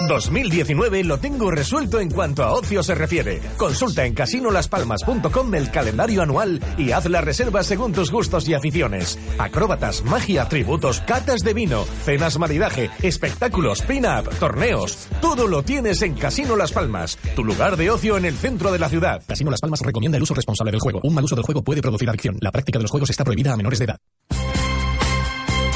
2019 lo tengo resuelto en cuanto a ocio se refiere. Consulta en casinolaspalmas.com el calendario anual y haz la reserva según tus gustos y aficiones. Acróbatas, magia, tributos, catas de vino, cenas maridaje, espectáculos, pin-up, torneos. Todo lo tienes en Casino Las Palmas, tu lugar de ocio en el centro de la ciudad. Casino Las Palmas recomienda el uso responsable del juego. Un mal uso del juego puede producir adicción. La práctica de los juegos está prohibida a menores de edad.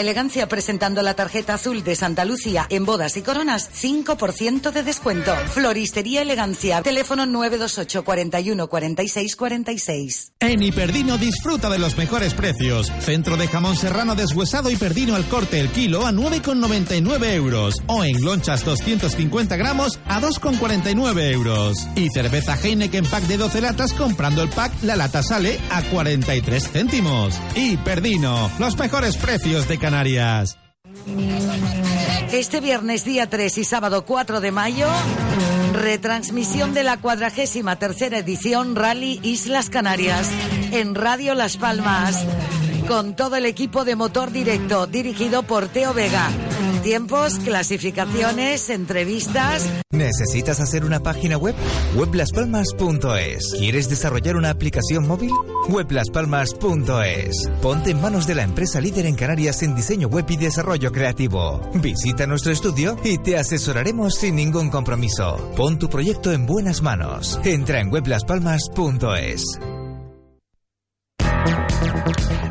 Elegancia, presentando la tarjeta azul de Santa Lucía en bodas y coronas, 5% de descuento. Floristería Elegancia, teléfono 928 41 46 46. En Hiperdino disfruta de los mejores precios. Centro de jamón serrano deshuesado y perdino al corte el kilo a 9,99 euros. O en lonchas 250 gramos a 2,49 euros. Y cerveza Heineken pack de 12 latas comprando el pack, la lata sale a 43 céntimos. Y Perdino, los mejores precios de Canarias. Este viernes día 3 y sábado 4 de mayo, retransmisión de la cuadragésima tercera edición Rally Islas Canarias en Radio Las Palmas, con todo el equipo de motor directo dirigido por Teo Vega. Tiempos, clasificaciones, entrevistas. ¿Necesitas hacer una página web? Weblaspalmas.es. ¿Quieres desarrollar una aplicación móvil? Weblaspalmas.es. Ponte en manos de la empresa líder en Canarias en diseño web y desarrollo creativo. Visita nuestro estudio y te asesoraremos sin ningún compromiso. Pon tu proyecto en buenas manos. Entra en weblaspalmas.es.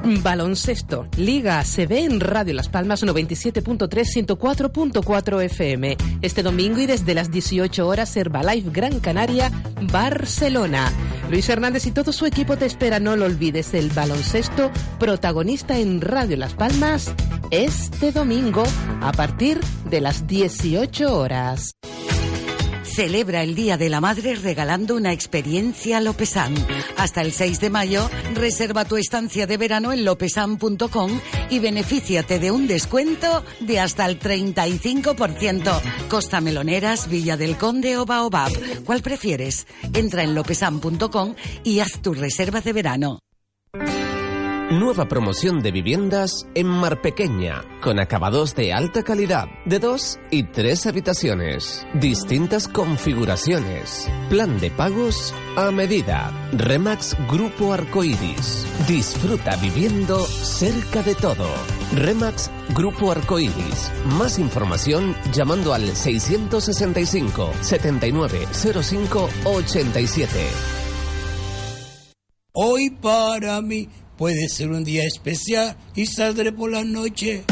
Baloncesto, Liga ACB en Radio Las Palmas 97.3, 104.4 FM. Este domingo y desde las 18 horas Herbalife Gran Canaria, Barcelona. Luis Hernández y todo su equipo te espera, no lo olvides, el baloncesto protagonista en Radio Las Palmas este domingo a partir de las 18 horas. Celebra el Día de la Madre regalando una experiencia Lopesan. Hasta el 6 de mayo, reserva tu estancia de verano en lopesan.com y benefíciate de un descuento de hasta el 35%. Costa Meloneras, Villa del Conde o Baobab. ¿Cuál prefieres? Entra en lopesan.com y haz tu reserva de verano. Nueva promoción de viviendas en Mar Pequeña, con acabados de alta calidad, de dos y tres habitaciones, distintas configuraciones, plan de pagos a medida. Remax Grupo Arcoiris. Disfruta viviendo cerca de todo. Remax Grupo Arcoiris. Más información llamando al 665 7905 87. Hoy para mí puede ser un día especial y saldré por la noche.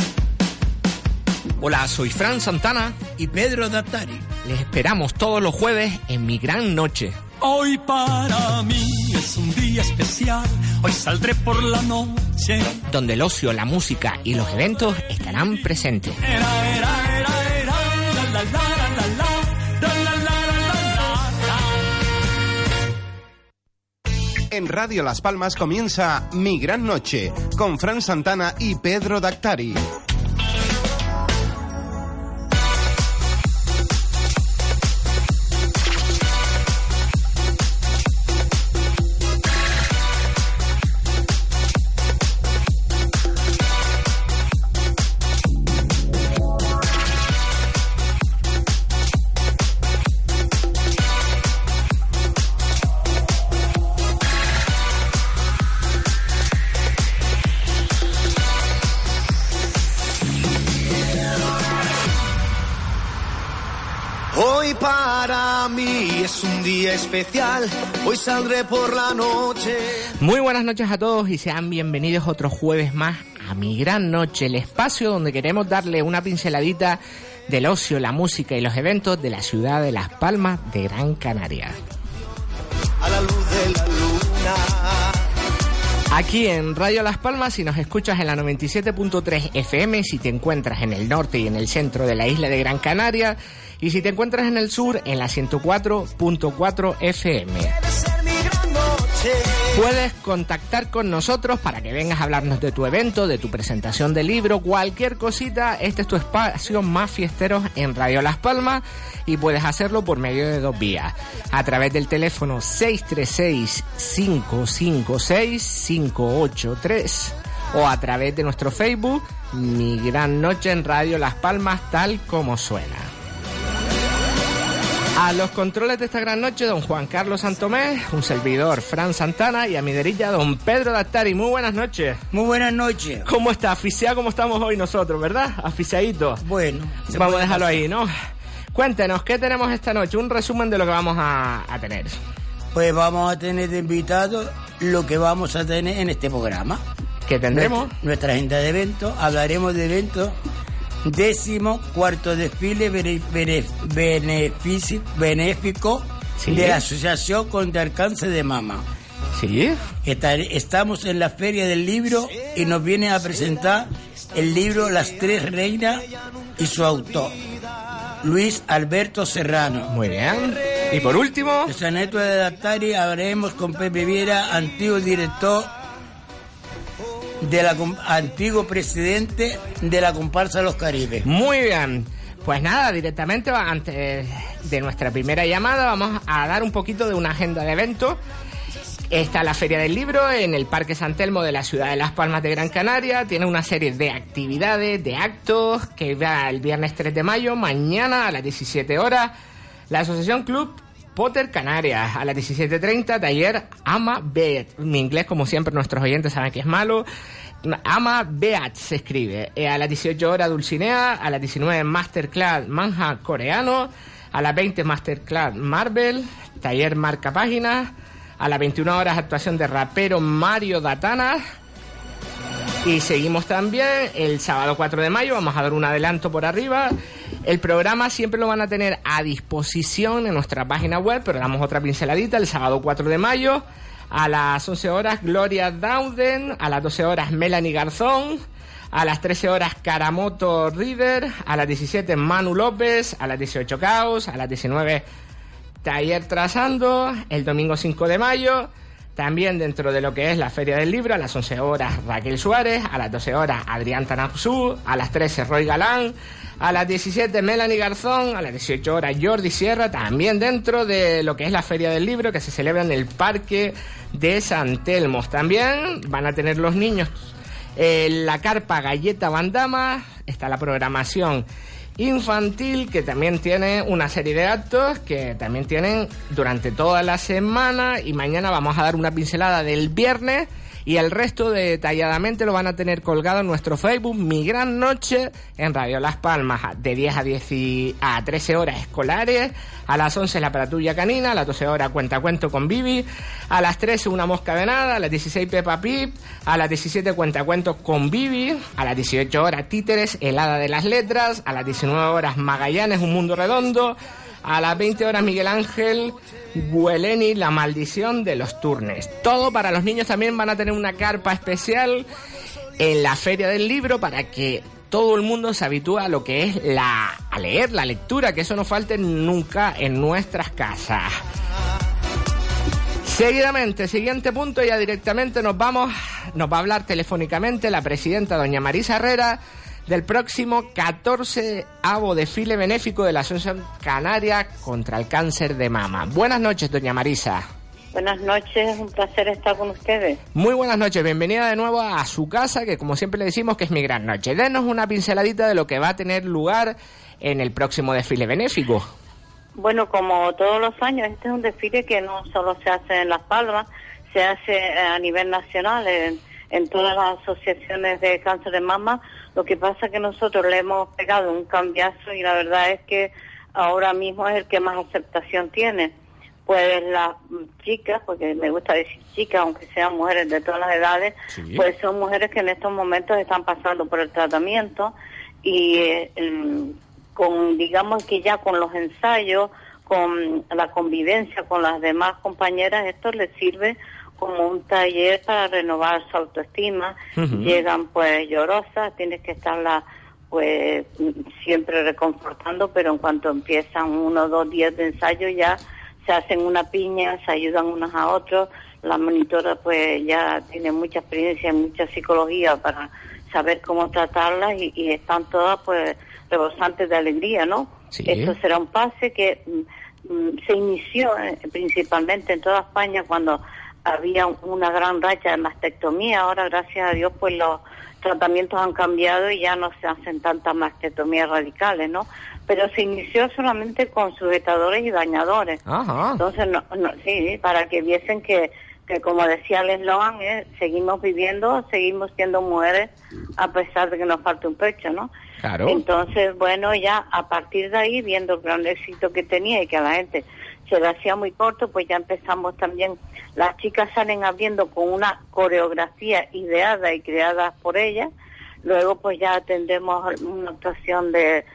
Hola, soy Fran Santana y Pedro Dattari. Les esperamos todos los jueves en mi gran noche. Hoy para mí es un día especial, hoy saldré por la noche. Donde el ocio, la música y los eventos estarán presentes. Era, era, era, En Radio Las Palmas comienza Mi Gran Noche con Fran Santana y Pedro Dactari. Especial, hoy saldré por la noche. Muy buenas noches a todos y sean bienvenidos otro jueves más a Mi Gran Noche, el espacio donde queremos darle una pinceladita del ocio, la música y los eventos de la ciudad de Las Palmas de Gran Canaria. A la luz de la luna. Aquí en Radio Las Palmas, si nos escuchas en la 97.3 FM, si te encuentras en el norte y en el centro de la isla de Gran Canaria, y si te encuentras en el sur, en la 104.4 FM. Puedes contactar con nosotros para que vengas a hablarnos de tu evento, de tu presentación de libro, cualquier cosita. Este es tu espacio más fiestero en Radio Las Palmas y puedes hacerlo por medio de dos vías. A través del teléfono 636-556-583 o a través de nuestro Facebook, Mi Gran Noche en Radio Las Palmas, tal como suena. A los controles de esta gran noche, don Juan Carlos Santomé, un servidor, Fran Santana, y a mi derecha, don Pedro Dattari. Muy buenas noches. Muy buenas noches. ¿Cómo está? Aficiado como estamos hoy nosotros, ¿verdad? Aficiadito. Bueno. Vamos a dejarlo ahí, ¿no? Cuéntenos, ¿qué tenemos esta noche? Un resumen de lo que vamos a, a tener. Pues vamos a tener de invitado lo que vamos a tener en este programa. ¿Qué tendremos? Nuestra, nuestra agenda de eventos. Hablaremos de eventos décimo cuarto desfile bene- bene- benefici- benéfico Sí. de la Asociación contra el Cáncer de Mama. Sí. estamos en la Feria del Libro y nos viene a presentar el libro Las Tres Reinas y su autor, Luis Alberto Serrano. Muy bien. Y por último... El Saneto de Dattari hablaremos con Pepe Viera, antiguo director de com- antiguo presidente de la comparsa Los Caribes. Muy bien. Pues nada, directamente antes de nuestra primera llamada vamos a dar un poquito de una agenda de eventos. Está la Feria del Libro en el Parque San Telmo de la ciudad de Las Palmas de Gran Canaria. Tiene una serie de actividades, de actos que va el viernes 3 de mayo, mañana a las 17 horas. La Asociación Club Potter Canarias a las 17.30, taller Ama Beat. Mi inglés, como siempre, nuestros oyentes saben que es malo. Ama Beat se escribe. Eh, a las 18 horas Dulcinea, a las 19 Masterclass Manja Coreano, a las 20 Masterclass Marvel, taller Marca Páginas, a las 21 horas actuación de rapero Mario Datana. Y seguimos también el sábado 4 de mayo, vamos a dar un adelanto por arriba. El programa siempre lo van a tener a disposición en nuestra página web, pero damos otra pinceladita el sábado 4 de mayo. A las 11 horas Gloria Dauden, a las 12 horas Melanie Garzón, a las 13 horas Karamoto River, a las 17 Manu López, a las 18 Caos, a las 19 Taller Trazando, el domingo 5 de mayo. También dentro de lo que es la Feria del Libro, a las 11 horas Raquel Suárez, a las 12 horas Adrián Tanapsú, a las 13 Roy Galán, a las 17 Melanie Garzón, a las 18 horas Jordi Sierra, también dentro de lo que es la Feria del Libro que se celebra en el Parque de San Telmos. También van a tener los niños eh, la carpa Galleta Bandama, está la programación infantil que también tiene una serie de actos que también tienen durante toda la semana. Y mañana vamos a dar una pincelada del viernes y el resto detalladamente lo van a tener colgado en nuestro Facebook Mi Gran Noche en Radio Las Palmas de 10 a 10 y- a 13 horas escolares, a las 11 la patrulla canina, a las 12 horas cuenta cuento con Bibi, a las 13 una mosca venada, a las 16 Peppa Pip, a las 17 cuenta cuentos con Bibi, a las 18 horas Títeres, helada de las letras, a las 19 horas Magallanes, un mundo redondo, a las 20 horas Miguel Ángel Gueleni, la maldición de los turnes. Todo para los niños también van a tener una carpa especial en la feria del libro para que todo el mundo se habitúe a lo que es la a leer, la lectura, que eso no falte nunca en nuestras casas. Seguidamente, siguiente punto, ya directamente nos vamos, nos va a hablar telefónicamente la presidenta doña Marisa Herrera del próximo 14 avo desfile benéfico de la Asociación Canaria contra el cáncer de mama. Buenas noches, doña Marisa. Buenas noches, un placer estar con ustedes. Muy buenas noches, bienvenida de nuevo a su casa, que como siempre le decimos que es mi gran noche. Denos una pinceladita de lo que va a tener lugar en el próximo desfile benéfico. Bueno, como todos los años, este es un desfile que no solo se hace en Las Palmas, se hace a nivel nacional en, en todas las asociaciones de cáncer de mama. Lo que pasa es que nosotros le hemos pegado un cambiazo y la verdad es que ahora mismo es el que más aceptación tiene. Pues las chicas, porque me gusta decir chicas, aunque sean mujeres de todas las edades, Sí. pues son mujeres que en estos momentos están pasando por el tratamiento y eh, con, digamos que ya con los ensayos, con la convivencia con las demás compañeras, esto les sirve como un taller para renovar su autoestima. Llegan pues llorosas, tienes que estarla pues siempre reconfortando, pero en cuanto empiezan uno o dos días de ensayo ya se hacen una piña, se ayudan unos a otros. La monitora pues ya tiene mucha experiencia en mucha psicología para saber cómo tratarlas y, y están todas pues rebosantes de alegría, ¿no? Sí. Esto será un pase que mm, mm, se inició eh, principalmente en toda España cuando había un- una gran racha de mastectomía. Ahora, gracias a Dios, pues los tratamientos han cambiado y ya no se hacen tantas mastectomías radicales, ¿no? Pero se inició solamente con sujetadores y dañadores. Ajá. Entonces, no, no- sí, para que viesen que, que como decía el eslogan, eh, seguimos viviendo, seguimos siendo mujeres a pesar de que nos falta un pecho, ¿no? Claro. Entonces, bueno, ya a partir de ahí, viendo el gran éxito que tenía y que a la gente se le hacía muy corto, pues ya empezamos también, las chicas salen abriendo con una coreografía ideada y creada por ellas, luego pues ya tendremos una actuación de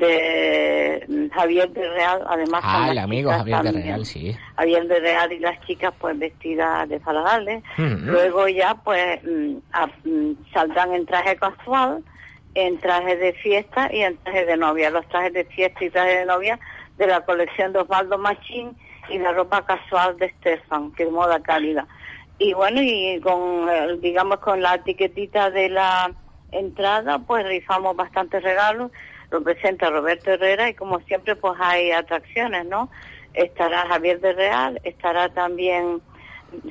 de Javier de Real, además Ah, el amigo Javier de. Real, sí. Javier de Real y las chicas pues vestidas de faladales. Ujú. Luego ya pues mm, a- mm, saldrán en traje casual, en traje de fiesta y en traje de novia. Los trajes de fiesta y traje de novia de la colección de Osvaldo Machín y la ropa casual de Stefan, que es moda cálida. Y bueno, y con, eh, digamos, con la etiquetita de la entrada, pues rifamos bastantes regalos. Lo presenta Roberto Herrera y como siempre, pues hay atracciones, ¿no? Estará Javier de Real, estará también,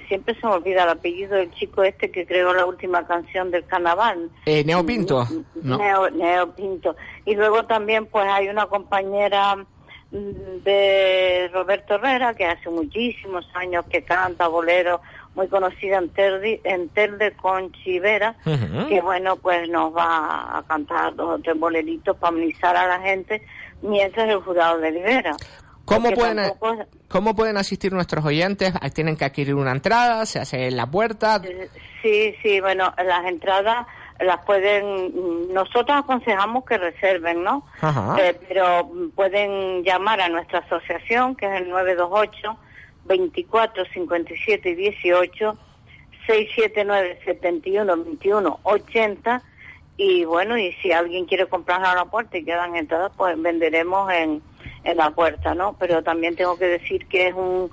siempre se me olvida el apellido del chico este que creó la última canción del carnaval. Eh, Neo Pinto. Neo, Neo Pinto. Y luego también pues hay una compañera mm, de Roberto Herrera que hace muchísimos años que canta bolero, muy conocida en Telde, en Telde con Chivera, Ujú. que bueno pues nos va a cantar dos o tres boleritos para amenizar a la gente mientras el jurado delibera. ¿Cómo pueden, tampoco- ¿Cómo pueden asistir nuestros oyentes? ¿Tienen que adquirir una entrada? ¿Se hace en la puerta? Sí, sí, bueno, las entradas las pueden, nosotros aconsejamos que reserven, ¿no? Eh, pero pueden llamar a nuestra asociación, que es el 928 24 57 18 679 71 21 80 y bueno, y si alguien quiere comprar a la puerta y quedan entradas, pues venderemos en, en la puerta, ¿no? Pero también tengo que decir que es un,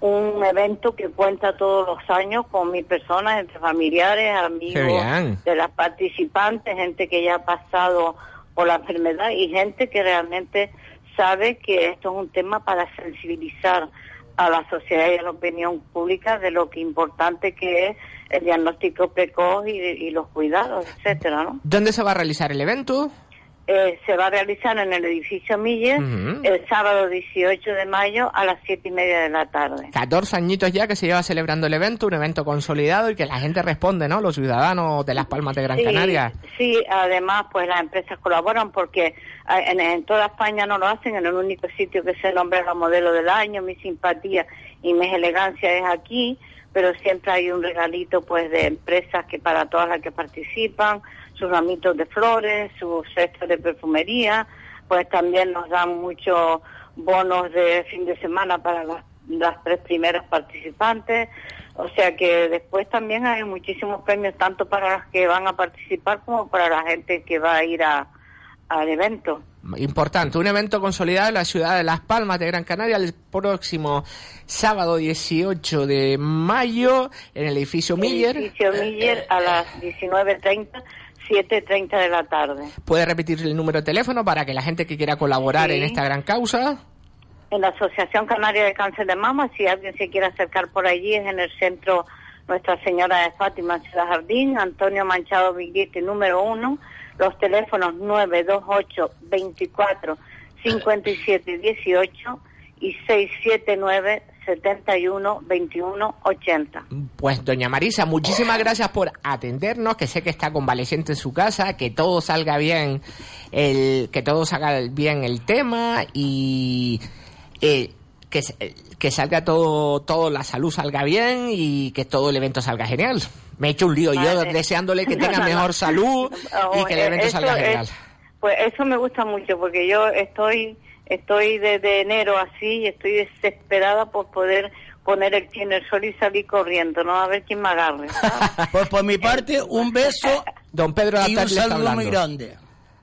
un evento que cuenta todos los años con mis personas, entre familiares, amigos de las participantes, gente que ya ha pasado por la enfermedad y gente que realmente sabe que esto es un tema para sensibilizar a la sociedad y a la opinión pública de lo que importante que es el diagnóstico precoz y, y los cuidados, etcétera, ¿no? ¿Dónde se va a realizar el evento? Eh, se va a realizar en el edificio Miller Ujú. el sábado 18 de mayo a las siete y media de la tarde. 14 añitos ya que se lleva celebrando el evento, un evento consolidado y que la gente responde, ¿no? Los ciudadanos de Las Palmas de Gran Sí, Canaria. Sí, además, pues las empresas colaboran porque eh, en, en toda España no lo hacen, en el único sitio que se nombra la modelo del año, mi simpatía y mi elegancia es aquí, pero siempre hay un regalito pues de empresas que para todas las que participan, sus ramitos de flores, sus cestas de perfumería, pues también nos dan muchos bonos de fin de semana para las, las tres primeras participantes. O sea que después también hay muchísimos premios, tanto para las que van a participar como para la gente que va a ir a, al evento. Importante, un evento consolidado en la ciudad de Las Palmas de Gran Canaria el próximo sábado 18 de mayo en el edificio Miller. Edificio Miller a las 19.30, 7.30 de la tarde. ¿Puede repetir el número de teléfono para que la gente que quiera colaborar Sí. en esta gran causa? En la Asociación Canaria de Cáncer de Mama, si alguien se quiere acercar por allí, es en el centro Nuestra Señora de Fátima, Ciudad Jardín, Antonio Manchado Viguete, número uno, los teléfonos 928 24 57 18 y 679 71 21 80. Pues doña Marisa, muchísimas gracias por atendernos, que sé que está convaleciente en su casa, que todo salga bien, el, que todo salga bien el tema y eh, que, se- que salga todo, todo, la salud salga bien y que todo el evento salga genial. Me he hecho un lío yo deseándole que tenga mejor salud y Oh, que el eh, evento eso salga es- genial. Pues eso me gusta mucho porque yo estoy estoy desde enero así y estoy desesperada por poder poner el pie en el sol y salir corriendo, no a ver quién me agarre. Pues por mi parte, un beso Don Pedro y un saludo muy grande.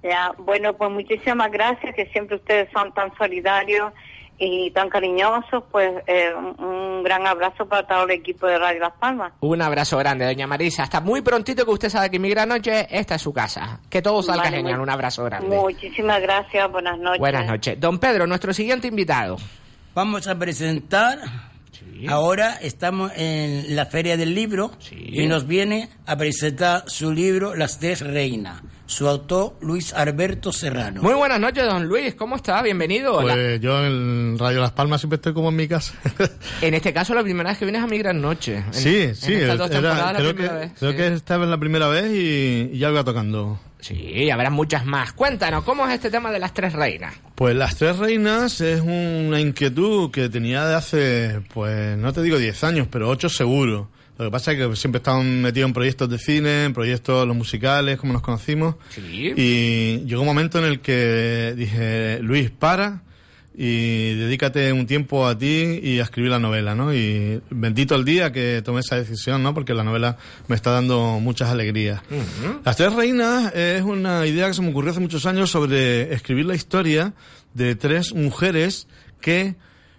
Ya, bueno, pues muchísimas gracias, que siempre ustedes son tan solidarios y tan cariñosos, pues eh, un, gran abrazo para todo el equipo de Radio Las Palmas. Un abrazo grande, doña Marisa. Hasta muy prontito que usted sabe que mi gran noche, esta es su casa. Que todo salga Vale, genial. Un abrazo grande. Muchísimas gracias, buenas noches. Buenas noches. Don Pedro, nuestro siguiente invitado. Vamos a presentar. Ahora estamos en la Feria del Libro y nos viene a presentar su libro Las Tres Reinas. Su autor, Luis Alberto Serrano. Muy buenas noches, don Luis. ¿Cómo está? Bienvenido. Hola. Pues yo en Radio Las Palmas siempre estoy como en mi casa. En este caso, la primera vez que vienes a mi gran noche. En- sí, en sí, estas dos era- temporadas, la creo, que, primera vez, creo sí. que esta vez la primera vez y, y ya iba tocando. Sí, habrá muchas más. Cuéntanos, ¿cómo es este tema de las tres reinas? Pues Las Tres Reinas es una inquietud que tenía de hace, pues no te digo 10 años, pero 8 seguro. Lo que pasa es que siempre estamos metidos en proyectos de cine, en proyectos los musicales, como nos conocimos. Y llegó un momento en el que dije, Luis, para y dedícate un tiempo a ti y a escribir la novela, ¿no? Y bendito el día que tomé esa decisión, ¿no? Porque la novela me está dando muchas alegrías. Las Tres Reinas es una idea que se me ocurrió hace muchos años sobre escribir la historia de tres mujeres que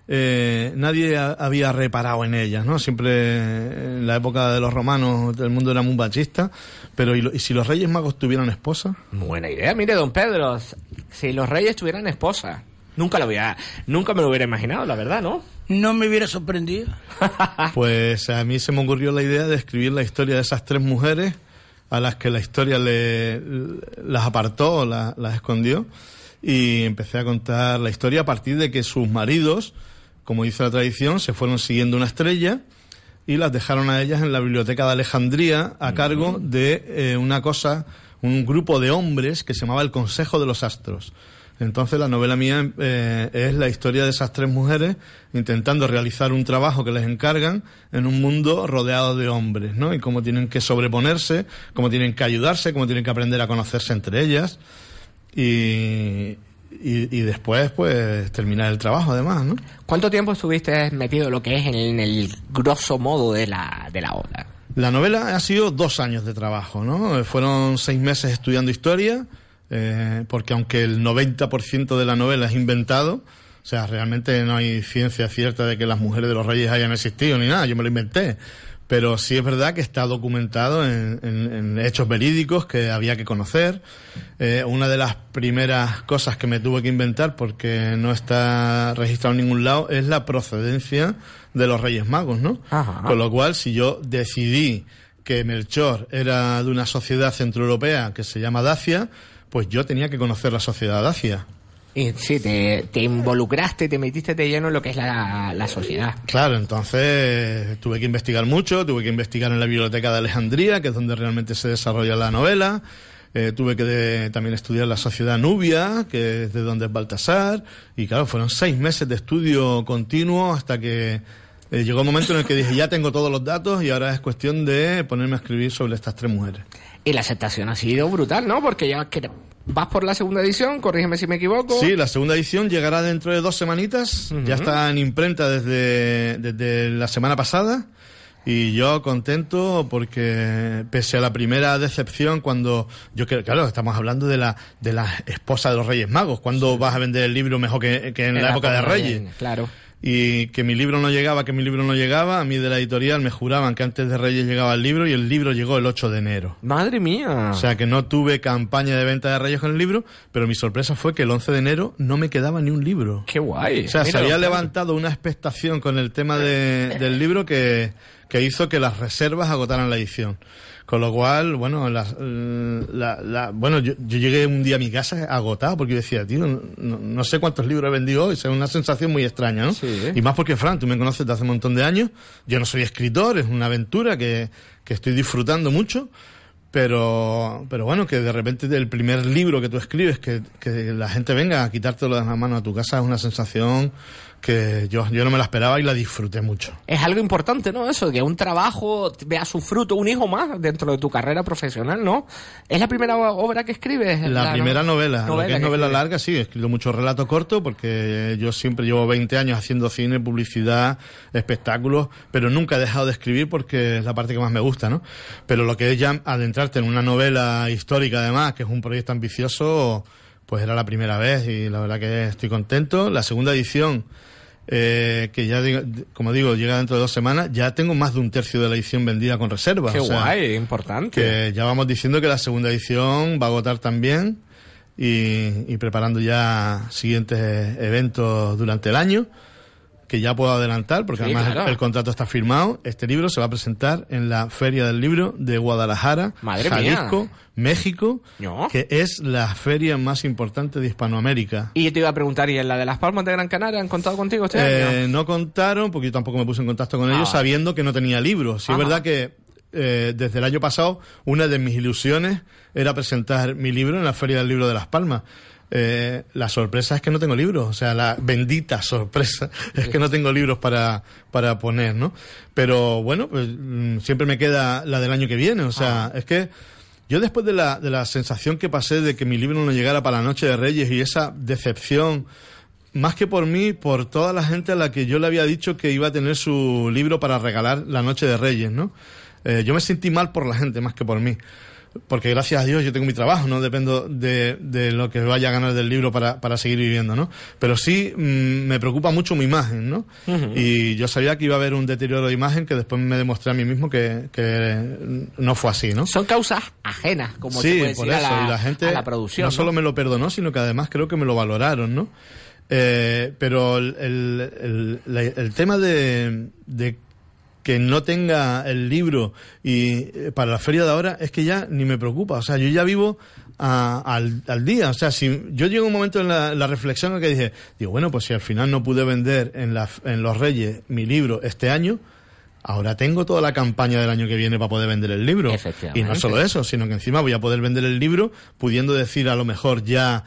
eh, nadie ha- había reparado en ellas, ¿no? Siempre en la época de los romanos el mundo era muy machista, pero ¿y, lo- y si los reyes magos tuvieran esposa? Buena idea. Mire, don Pedro, si los reyes tuvieran esposa. Nunca lo hubiera, nunca me lo hubiera imaginado, la verdad, ¿no? No me hubiera sorprendido. Pues a mí se me ocurrió la idea de escribir la historia de esas tres mujeres a las que la historia le, las apartó las escondió y empecé a contar la historia a partir de que sus maridos, como dice la tradición, se fueron siguiendo una estrella y las dejaron a ellas en la biblioteca de Alejandría a cargo de eh, una cosa, un grupo de hombres que se llamaba el Consejo de los Astros. Entonces la novela mía eh, es la historia de esas tres mujeres intentando realizar un trabajo que les encargan en un mundo rodeado de hombres, ¿no? Y cómo tienen que sobreponerse, cómo tienen que ayudarse, cómo tienen que aprender a conocerse entre ellas y, y, y después pues terminar el trabajo además, ¿no? ¿Cuánto tiempo estuviste metido lo que es en, en el grosso modo de la, de la obra? La novela ha sido dos años de trabajo, ¿no? Fueron seis meses estudiando historia, eh, porque aunque el 90% de la novela es inventado, o sea, realmente no hay ciencia cierta de que las mujeres de los reyes hayan existido ni nada, yo me lo inventé. Pero sí es verdad que está documentado en, en- en hechos verídicos que había que conocer. Eh, una de las primeras cosas que me tuve que inventar, porque no está registrado en ningún lado, es la procedencia de los Reyes Magos, ¿no? Con lo cual, si yo decidí que Melchor era de una sociedad centroeuropea que se llama Dacia, pues yo tenía que conocer la sociedad Dacia. Y sí, te, te involucraste, te metiste de lleno en lo que es la, la sociedad. Claro, entonces tuve que investigar mucho, tuve que investigar en la biblioteca de Alejandría, que es donde realmente se desarrolla la novela. Eh, tuve que de- también estudiar la sociedad nubia, que es de donde es Baltasar. Y claro, fueron seis meses de estudio continuo hasta que eh, llegó el momento en el que dije, ya tengo todos los datos y ahora es cuestión de ponerme a escribir sobre estas tres mujeres. Y la aceptación ha sido brutal, ¿no? Porque ya que vas por la segunda edición, corrígeme si me equivoco. Sí, la segunda edición llegará dentro de dos semanitas. Ya está en imprenta desde, desde la semana pasada. Y yo contento porque pese a la primera decepción cuando yo creo, claro, estamos hablando de la de la esposa de los Reyes Magos, cuando vas a vender el libro mejor que, que en la época de Reyes. Claro. Y que mi libro no llegaba, que mi libro no llegaba, a mí de la editorial me juraban que antes de Reyes llegaba el libro y el libro llegó el 8 de enero. Madre mía. O sea que no tuve campaña de venta de Reyes con el libro, pero mi sorpresa fue que el 11 de enero no me quedaba ni un libro. Qué guay. O sea, se había levantado una expectación con el tema de- del libro que, que hizo que las reservas agotaran la edición. Con lo cual, bueno, las- la- la- bueno yo, yo llegué un día a mi casa agotado porque yo decía, tío, no, no sé cuántos libros he vendido hoy. O sea, una sensación muy extraña, ¿no? Y más porque, Fran, tú me conoces desde hace un montón de años. Yo no soy escritor, es una aventura que, que estoy disfrutando mucho. Pero, pero bueno, que de repente el primer libro que tú escribes, que, que la gente venga a quitártelo de las manos a tu casa, es una sensación que yo, yo no me la esperaba y la disfruté mucho. Es algo importante, ¿no? Eso, que un trabajo vea su fruto, un hijo más dentro de tu carrera profesional, ¿no? ¿Es la primera obra que escribes? La, primera novela, novela lo que es que novela escribes. larga, sí, he escrito mucho relato corto porque yo siempre llevo 20 años haciendo cine, publicidad, espectáculos, pero nunca he dejado de escribir porque es la parte que más me gusta, ¿no? Pero lo que es ya adentrarte en una novela histórica además, que es un proyecto ambicioso, pues era la primera vez y la verdad que estoy contento. La segunda edición, eh, que ya, digo- como digo, llega dentro de dos semanas, ya tengo más de un tercio de la edición vendida con reservas. Qué o sea, guay, importante. que ya vamos diciendo que la segunda edición va a agotar también y, y preparando ya siguientes eventos durante el año que ya puedo adelantar porque Sí, además claro. el, contrato está firmado. Este libro se va a presentar en la Feria del Libro de Guadalajara, Madre Jalisco, mía. México, No. que es la feria más importante de Hispanoamérica. Y yo te iba a preguntar, ¿y en la de Las Palmas de Gran Canaria han contado contigo este Eh, año? no contaron, porque yo tampoco me puse en contacto con Ah, ellos, vale. sabiendo que no tenía libros. Sí, es Ajá. verdad que eh, desde el año pasado una de mis ilusiones era presentar mi libro en la Feria del Libro de Las Palmas. Eh, la sorpresa es que no tengo libros, o sea, la bendita sorpresa es que no tengo libros para, para poner, ¿no? Pero bueno, pues mm, siempre me queda la del año que viene, o sea, es que yo después de la, de la sensación que pasé de que mi libro no llegara para la Noche de Reyes y esa decepción, más que por mí, por toda la gente a la que yo le había dicho que iba a tener su libro para regalar la Noche de Reyes, ¿no? Eh, yo me sentí mal por la gente más que por mí. Porque gracias a Dios yo tengo mi trabajo, no dependo de, de lo que vaya a ganar del libro para, para seguir viviendo, ¿no? Pero sí mm, me preocupa mucho mi imagen, ¿no? Y yo sabía que iba a haber un deterioro de imagen que después me demostré a mí mismo que, que no fue así, ¿no? Son causas ajenas, como sí, se puede por decir, eso. a la, y la gente a la producción. no, ¿no? solo me lo perdonó, sino que además creo que me lo valoraron, ¿no? Eh, pero el, el- el- la- el tema de, de que no tenga el libro y eh, para la feria de ahora es que ya ni me preocupa. O sea, yo ya vivo a- al, al día. O sea, si yo llego un momento en la, la reflexión en que dije, digo, bueno, pues si al final no pude vender en, la, en los Reyes mi libro este año, ahora tengo toda la campaña del año que viene para poder vender el libro. Y no solo eso, sino que encima voy a poder vender el libro pudiendo decir a lo mejor ya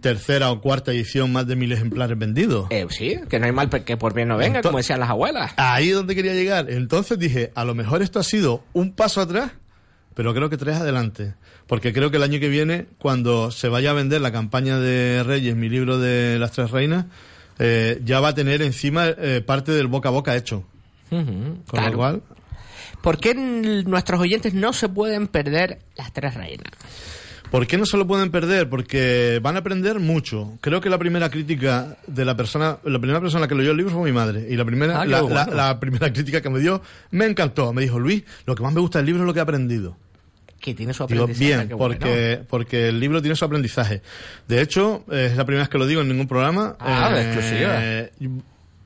tercera o cuarta edición más de mil ejemplares vendidos. Eh, sí, que no hay mal que por bien no venga, como decían las abuelas. Ahí es donde quería llegar. Entonces dije, a lo mejor esto ha sido un paso atrás, pero creo que tres adelante. Porque creo que el año que viene, cuando se vaya a vender la campaña de Reyes, mi libro de las tres reinas, eh, ya va a tener encima eh, parte del boca a boca hecho. Ujú, Con claro. lo cual, ¿Por qué nuestros oyentes no se pueden perder las tres reinas? ¿Por qué no se lo pueden perder? Porque van a aprender mucho. Creo que la primera crítica de la persona, la primera persona que leyó el libro fue mi madre. Y la primera, Ah, la, bueno. la- la primera crítica que me dio me encantó. Me dijo, Luis, lo que más me gusta del libro es lo que he aprendido. Que tiene su Digo, aprendizaje. bien, qué bueno. porque, porque el libro tiene su aprendizaje. De hecho, eh, es la primera vez que lo digo en ningún programa. Ah, de exclusiva.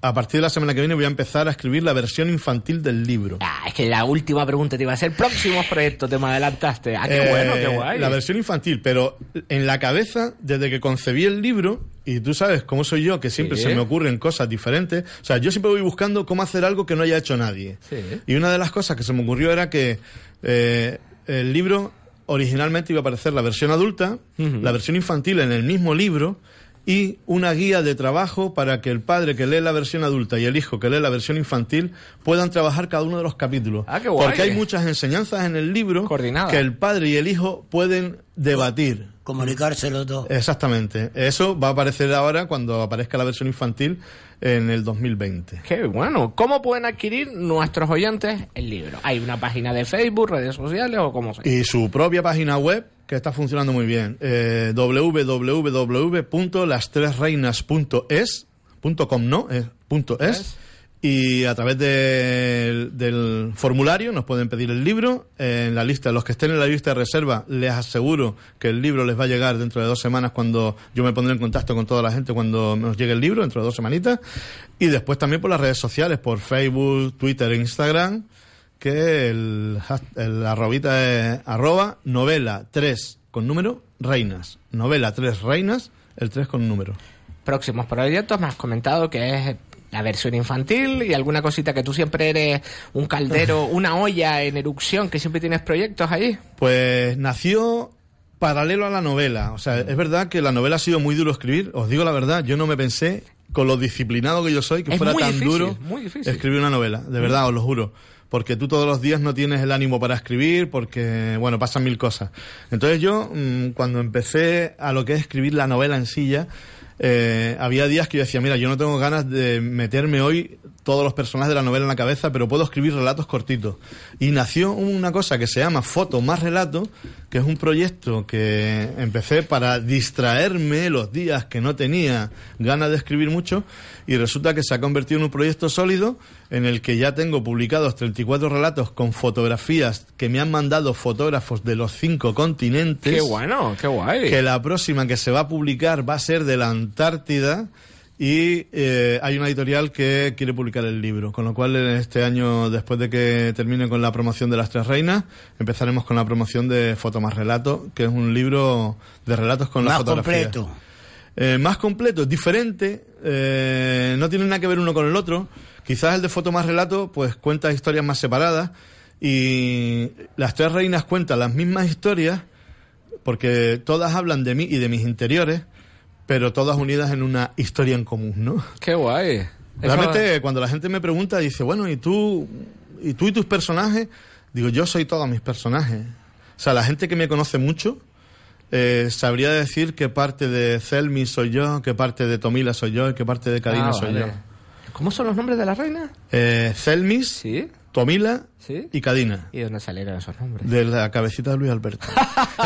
A partir de la semana que viene voy a empezar a escribir la versión infantil del libro. Ah, es que la última pregunta te iba a hacer. Próximos proyectos, te me adelantaste. Ah, qué Eh, bueno, qué guay. La versión infantil, pero en la cabeza, desde que concebí el libro, y tú sabes cómo soy yo, que siempre Sí. se me ocurren cosas diferentes. O sea, yo siempre voy buscando cómo hacer algo que no haya hecho nadie. Sí. Y una de las cosas que se me ocurrió era que eh, el libro originalmente iba a aparecer la versión adulta, la versión infantil en el mismo libro y una guía de trabajo para que el padre que lee la versión adulta y el hijo que lee la versión infantil puedan trabajar cada uno de los capítulos. Ah, qué guay. Porque hay muchas enseñanzas en el libro que el padre y el hijo pueden debatir. Comunicarse los dos. Exactamente. Eso va a aparecer ahora cuando aparezca la versión infantil en el 2020. Qué bueno. ¿Cómo pueden adquirir nuestros oyentes el libro? ¿Hay una página de Facebook, redes sociales o cómo se Y su propia página web que está funcionando muy bien. Eh, www.lastresreinas.es punto .com no, es punto .es. Y a través de- del formulario nos pueden pedir el libro. En la lista, los que estén en la lista de reserva, les aseguro que el libro les va a llegar dentro de dos semanas cuando yo me pondré en contacto con toda la gente cuando nos llegue el libro, dentro de dos semanitas. Y después también por las redes sociales, por Facebook, Twitter e Instagram, que el, el es arroba novela 3 con número reinas. Novela 3 reinas, el 3 con número. próximos proyectos, me has comentado que es la versión infantil y alguna cosita que tú siempre eres un caldero, una olla en erupción, que siempre tienes proyectos ahí. Pues nació paralelo a la novela. O sea, es verdad que la novela ha sido muy duro escribir. Os digo la verdad, yo no me pensé con lo disciplinado que yo soy, que Es fuera tan difícil, duro muy difícil. escribir una novela, de verdad, os lo juro. Porque tú todos los días no tienes el ánimo para escribir, porque, bueno, pasan mil cosas. Entonces yo, mm, cuando empecé a lo que es escribir la novela en silla, eh, había días que yo decía, mira, yo no tengo ganas de meterme hoy todos los personajes de la novela en la cabeza, pero puedo escribir relatos cortitos. Y nació una cosa que se llama Foto más Relato, que es un proyecto que empecé para distraerme los días que no tenía ganas de escribir mucho, y resulta que se ha convertido en un proyecto sólido en el que ya tengo publicados 34 relatos con fotografías que me han mandado fotógrafos de los cinco continentes. Qué bueno, qué guay. Que la próxima que se va a publicar va a ser de la Antártida y eh, hay una editorial que quiere publicar el libro, con lo cual en este año, después de que termine con la promoción de las tres reinas, empezaremos con la promoción de Foto más Relato, que es un libro de relatos con la Más fotografía. completo. Eh, más completo, diferente, eh, no tiene nada que ver uno con el otro. Quizás el de Foto más Relato, pues cuenta historias más separadas y las tres reinas cuentan las mismas historias porque todas hablan de mí y de mis interiores, pero todas unidas en una historia en común, ¿no? Qué guay. Eso- Realmente, cuando la gente me pregunta, dice, bueno, ¿y tú, ¿y tú y tus personajes? Digo, yo soy todos mis personajes. O sea, la gente que me conoce mucho eh, sabría decir qué parte de Zelmi soy yo, qué parte de Tomila soy yo y qué parte de Kadina Ah, soy vale. yo. ¿Cómo son los nombres de la reina? Eh, Zelmis, Tomila y Kadina. ¿Y dónde salieron esos nombres? De la cabecita de Luis Alberto.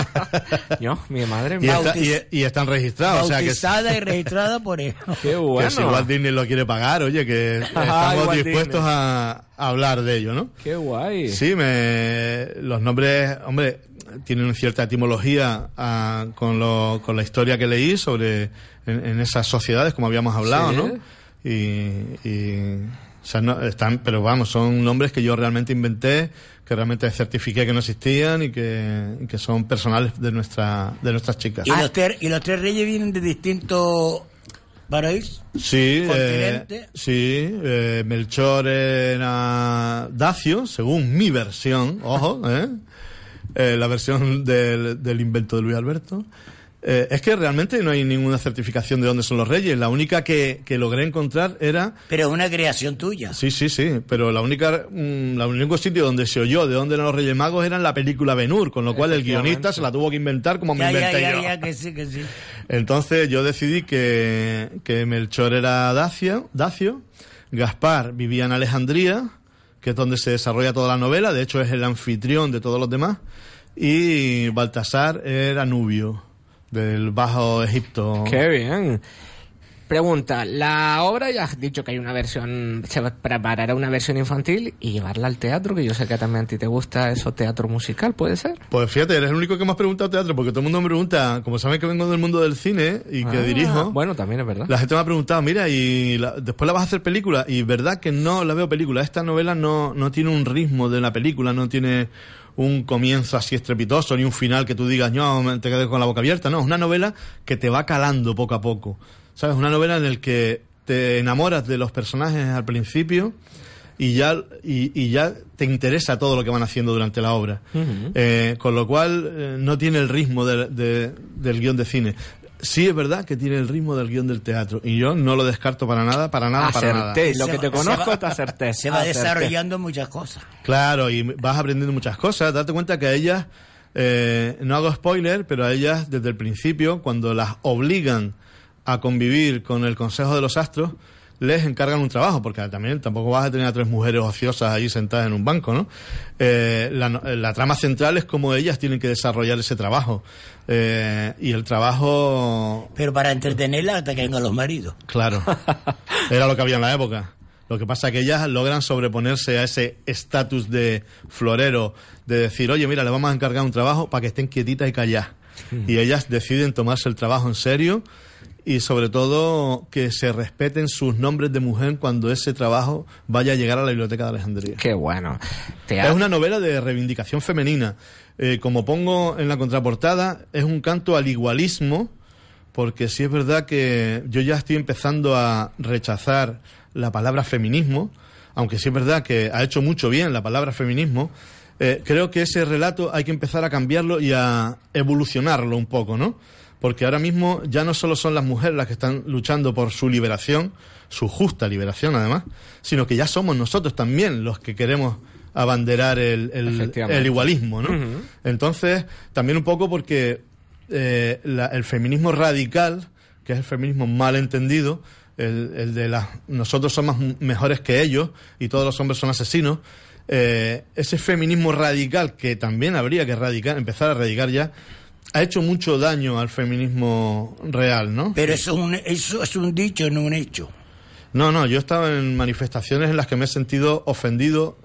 Yo, mi madre y, está- y- y están registrados. o sea que Bautizada y registrada por él. Qué Que si Walt Disney lo quiere pagar, oye, que estamos Walt dispuestos a, a hablar de ello, ¿no? Qué guay. Sí, me, los nombres, hombre, tienen cierta etimología ah, con, lo, con la historia que leí sobre en, en esas sociedades, como habíamos hablado, Sí. ¿no? Y, y, o sea, no, están, pero vamos, son nombres que yo realmente inventé, que realmente certifiqué que no existían y que, y que son personales de nuestra, de nuestras chicas. Y, los tres, y los tres reyes vienen de distintos paraísos. Sí, eh, sí, eh, Melchor era Dacio, según mi versión, ojo, ¿eh? Eh, la versión del, del invento de Luis Alberto. Eh, es que realmente no hay ninguna certificación de dónde son los reyes. La única que, que logré encontrar era... Pero es una creación tuya. Sí, sí, sí, pero la única, mm, la único sitio donde se oyó de dónde eran los Reyes Magos era en la película Ben-Hur, con lo cual el guionista se la tuvo que inventar como me Ya, inventé ya, yo. ya, que sí, que sí. Entonces yo decidí que, que Melchor era Dacio, Dacio, Gaspar vivía en Alejandría, que es donde se desarrolla toda la novela, de hecho es el anfitrión de todos los demás, y Baltasar era Nubio, del Bajo Egipto. Qué bien. Pregunta, la obra ya has dicho que hay una versión, se preparará una versión infantil y llevarla al teatro, que yo sé que también a ti te gusta eso, teatro musical, ¿puede ser? Pues fíjate, eres el único que me has preguntado teatro, porque todo el mundo me pregunta, como saben que vengo del mundo del cine y que Ah, dirijo, Bueno, también es verdad. La gente me ha preguntado, mira, y la- después la vas a hacer película. Y verdad que no la veo película. Esta novela no, no tiene un ritmo de una película, no tiene un comienzo así estrepitoso, ni un final que tú digas, no, te quedes con la boca abierta. No, es una novela que te va calando poco a poco. ¿Sabes? Una novela en la que te enamoras de los personajes al principio y ya, y, y ya te interesa todo lo que van haciendo durante la obra. Eh, con lo cual eh, no tiene el ritmo del- de- del guion de cine. Sí es verdad que tiene el ritmo del guion del teatro y yo no lo descarto para nada, para nada, para nada. Lo que te conozco te acerté. Se va Acerté. desarrollando muchas cosas. Claro, y vas aprendiendo muchas cosas. Date cuenta que a ellas, eh, no hago spoiler, pero a ellas desde el principio, cuando las obligan a convivir con el Consejo de los Astros, les encargan un trabajo, porque también tampoco vas a tener a tres mujeres ociosas ahí sentadas en un banco, ¿no? Eh, la, la trama central es cómo ellas tienen que desarrollar ese trabajo. Eh, y el trabajo Pero para entretenerla hasta que vengan los maridos. Claro. Era lo que había en la época. Lo que pasa es que ellas logran sobreponerse a ese estatus de florero, de decir, oye, mira, le vamos a encargar un trabajo para que estén quietitas y calladas. Y ellas deciden tomarse el trabajo en serio y sobre todo que se respeten sus nombres de mujer cuando ese trabajo vaya a llegar a la biblioteca de Alejandría. Qué bueno. Es una novela de reivindicación femenina. Eh, como pongo en la contraportada, es un canto al igualismo, porque sí es verdad que yo ya estoy empezando a rechazar la palabra feminismo, aunque sí es verdad que ha hecho mucho bien la palabra feminismo. eh, creo que ese relato hay que empezar a cambiarlo y a evolucionarlo un poco, ¿no? Porque ahora mismo ya no solo son las mujeres las que están luchando por su liberación, su justa liberación además, sino que ya somos nosotros también los que queremos abanderar el, el, igualismo, ¿no? Entonces, también un poco porque eh, la- el feminismo radical, que es el feminismo mal entendido, el, el de las nosotros somos mejores que ellos y todos los hombres son asesinos, eh, ese feminismo radical que también habría que erradicar, empezar a erradicar ya, ha hecho mucho daño al feminismo real, ¿no? Pero eso es un, eso es un dicho, no un hecho. No, no, yo he estado en manifestaciones en las que me he sentido ofendido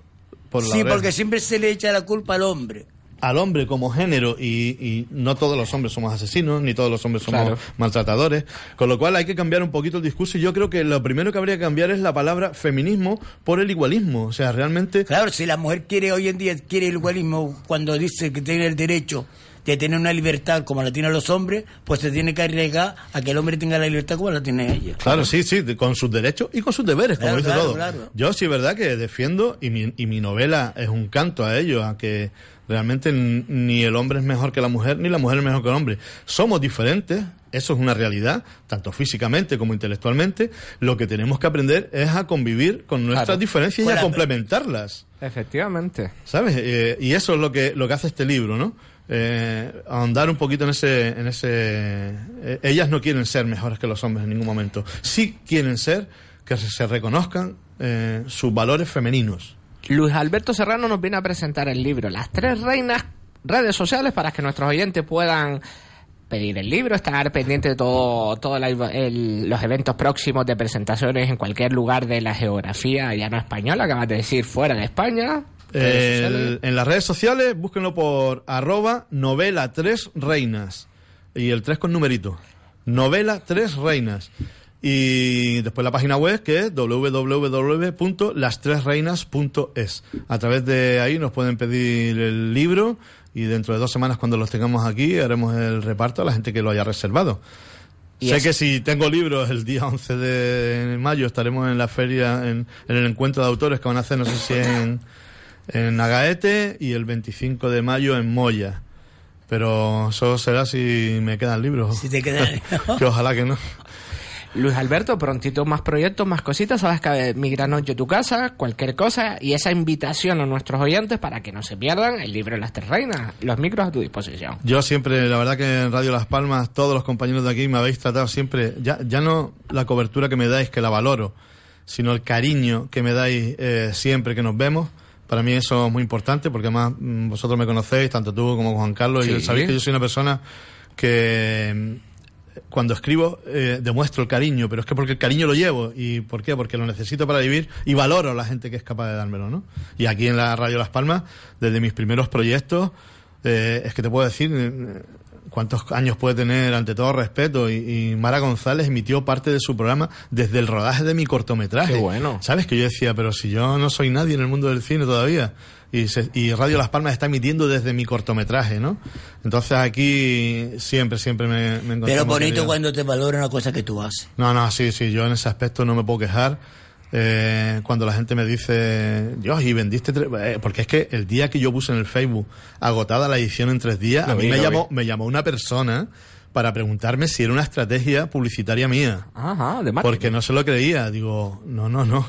por la Sí, porque siempre se le echa la culpa al hombre. al hombre como género y, y no todos los hombres somos asesinos, ni todos los hombres somos Claro. maltratadores, con lo cual hay que cambiar un poquito el discurso y yo creo que lo primero que habría que cambiar es la palabra feminismo por el igualismo, o sea, realmente... Claro, si la mujer quiere hoy en día quiere el igualismo cuando dice que tiene el derecho de tener una libertad como la tienen los hombres, pues se tiene que arriesgar a que el hombre tenga la libertad como la tiene ella. Claro, sí, sí, con sus derechos y con sus deberes, como Claro, dice claro, todo. claro. Yo sí es verdad que defiendo, y mi, y mi novela es un canto a ello, a que realmente ni el hombre es mejor que la mujer, ni la mujer es mejor que el hombre. Somos diferentes, eso es una realidad, tanto físicamente como intelectualmente. Lo que tenemos que aprender es a convivir con nuestras Claro. diferencias y a complementarlas. Efectivamente. ¿Sabes? Eh, y eso es lo que, lo que hace este libro, ¿no? Eh, ahondar un poquito en ese... En ese eh, ellas no quieren ser mejores que los hombres en ningún momento. Sí quieren ser que se, reconozcan eh, sus valores femeninos. Luis Alberto Serrano nos viene a presentar el libro Las Tres Reinas, redes sociales para que nuestros oyentes puedan pedir el libro, estar pendiente de todo, todos los eventos próximos de presentaciones en cualquier lugar de la geografía ya no española, acabas de decir fuera de España. El- en las redes sociales, búsquenlo por arroba novela tres reinas. Y el 3 con numerito. Novela tres reinas. Y después la página web que es www.lastresreinas.es. A través de ahí nos pueden pedir el libro y dentro de dos semanas cuando los tengamos aquí haremos el reparto a la gente que lo haya reservado. Y sé es- que si tengo libros el día 11 de mayo estaremos en la feria, en, en el encuentro de autores que van a hacer, no sé si en, en Agaete y el 25 de mayo en Moya. Pero eso será si me quedan libros. Si te quedan- que ojalá que no. Luis Alberto, prontito más proyectos, más cositas, sabes que mi gran noche tu casa, cualquier cosa, y esa invitación a nuestros oyentes para que no se pierdan el libro de las tres reinas, los micros a tu disposición. Yo siempre, la verdad que en Radio Las Palmas, todos los compañeros de aquí me habéis tratado siempre, ya, ya no la cobertura que me dais, que la valoro, sino el cariño que me dais eh, siempre que nos vemos. Para mí eso es muy importante porque además mm, vosotros me conocéis, tanto tú como Juan Carlos, y sabéis que yo soy una persona que mm, cuando escribo eh, demuestro el cariño, pero es que porque el cariño lo llevo. ¿Y por qué? Porque lo necesito para vivir y valoro a la gente que es capaz de dármelo, ¿no? Y aquí en la Radio Las Palmas, desde mis primeros proyectos, eh, es que te puedo decir eh, cuántos años puede tener, ante todo respeto, y, y Mara González emitió parte de su programa desde el rodaje de mi cortometraje. Qué bueno. ¿Sabes? Que yo decía, pero si yo no soy nadie en el mundo del cine todavía. Y, se- y Radio Las Palmas está emitiendo desde mi cortometraje, ¿no? Entonces aquí siempre, siempre me, me encontré Pero bonito querido. cuando te valora una cosa que tú haces. No, no, sí, sí, yo en ese aspecto no me puedo quejar. Eh, cuando la gente me dice, Dios, y vendiste tres... eh, porque es que el día que yo puse en el Facebook agotada la edición en tres días, Lo a mí vi, me llamó, me llamó una persona para preguntarme si era una estrategia publicitaria mía. Ajá, de marketing. Porque no se lo creía. Digo, no, no, no.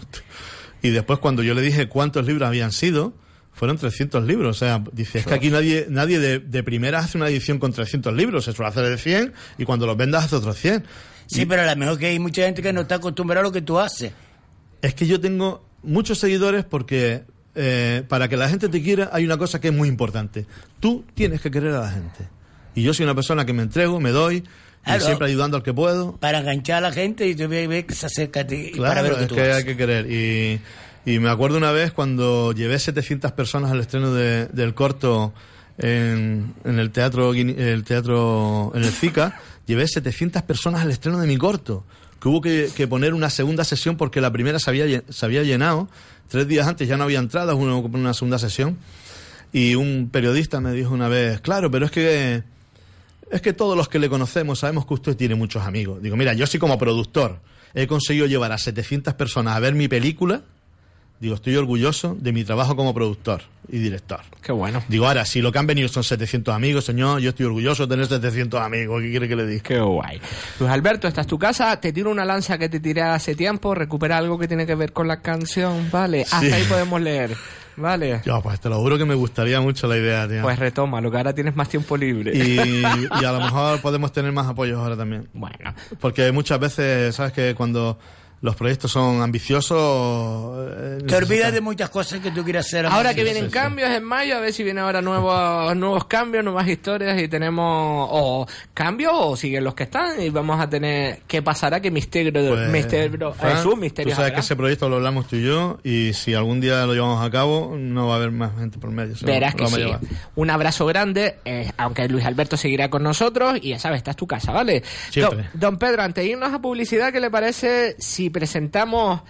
Y después cuando yo le dije cuántos libros habían sido, fueron 300 libros. O sea, dice, es que aquí nadie nadie de, de primera hace una edición con 300 libros. Se suele hacer de 100 y cuando los vendas hace otros 100. Sí, pero a lo mejor que hay mucha gente que no está acostumbrada a lo que tú haces. Es que yo tengo muchos seguidores porque eh, para que la gente te quiera hay una cosa que es muy importante. Tú tienes que querer a la gente. Y yo soy una persona que me entrego, me doy, Claro. siempre ayudando al que puedo. Para enganchar a la gente y tú ves ves que se acerca a ti para Claro, ver lo que es tú que hay que querer. Y, y me acuerdo una vez cuando llevé 700 personas al estreno de- del corto en, en el teatro, el teatro, en el CICA, llevé 700 personas al estreno de mi corto. Que hubo que, poner una segunda sesión porque la primera se había, se había llenado. Tres días antes ya no había entradas, hubo que poner una segunda sesión. Y un periodista me dijo una vez, claro, pero es que es que todos los que le conocemos sabemos que usted tiene muchos amigos. Digo, mira, yo sí como productor he conseguido llevar a 700 personas a ver mi película Digo, estoy orgulloso de mi trabajo como productor y director. Qué bueno. Digo, ahora, si lo que han venido son 700 amigos, señor, yo estoy orgulloso de tener 700 amigos. ¿Qué quiere que le diga? Qué guay. Luis Alberto, esta es tu casa. Te tiro una lanza que te tiré hace tiempo. Recupera algo que tiene que ver con la canción. Vale, hasta ahí podemos leer. Vale. Yo, pues te lo juro que me gustaría mucho la idea, tío. Pues retoma, lo que ahora tienes más tiempo libre. y, y a lo mejor podemos tener más apoyos ahora también. Bueno. Porque muchas veces, ¿sabes? Que cuando los proyectos son ambiciosos... eh, Te olvidas de muchas cosas que tú quieras hacer. Ahora que Sí, vienen sí, sí. cambios en mayo, a ver si vienen ahora nuevos, nuevos cambios, nuevas historias y tenemos o cambios o siguen los que están y vamos a tener qué pasará, qué misterio, Pues, misterio, Fran, es un misterio. Tú sabes habrá. que ese proyecto lo hablamos tú y yo y si algún día lo llevamos a cabo no va a haber más gente por medio. Verás que sí. Un abrazo grande, eh, aunque Luis Alberto seguirá con nosotros y ya sabes, esta es tu casa, ¿vale? Siempre. Don, don Pedro, antes de irnos a publicidad, ¿qué le parece si presentamos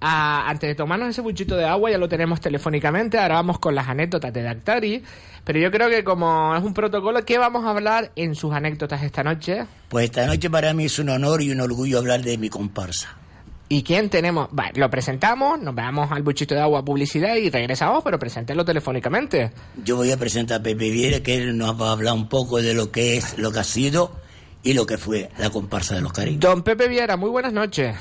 a- antes de tomarnos ese buchito de agua, ya lo tenemos telefónicamente, ahora vamos con las anécdotas de Dactari, pero yo creo que como es un protocolo, ¿qué vamos a hablar en sus anécdotas esta noche? Pues esta noche para mí es un honor y un orgullo hablar de mi comparsa. ¿Y quién tenemos? Vale, lo presentamos, nos vamos al buchito de agua publicidad y regresamos, pero preséntelo telefónicamente. Yo voy a presentar a Pepe Viera, que él nos va a hablar un poco de lo que es, lo que ha sido y lo que fue la comparsa de los Caribes. Don Pepe Viera, muy buenas noches.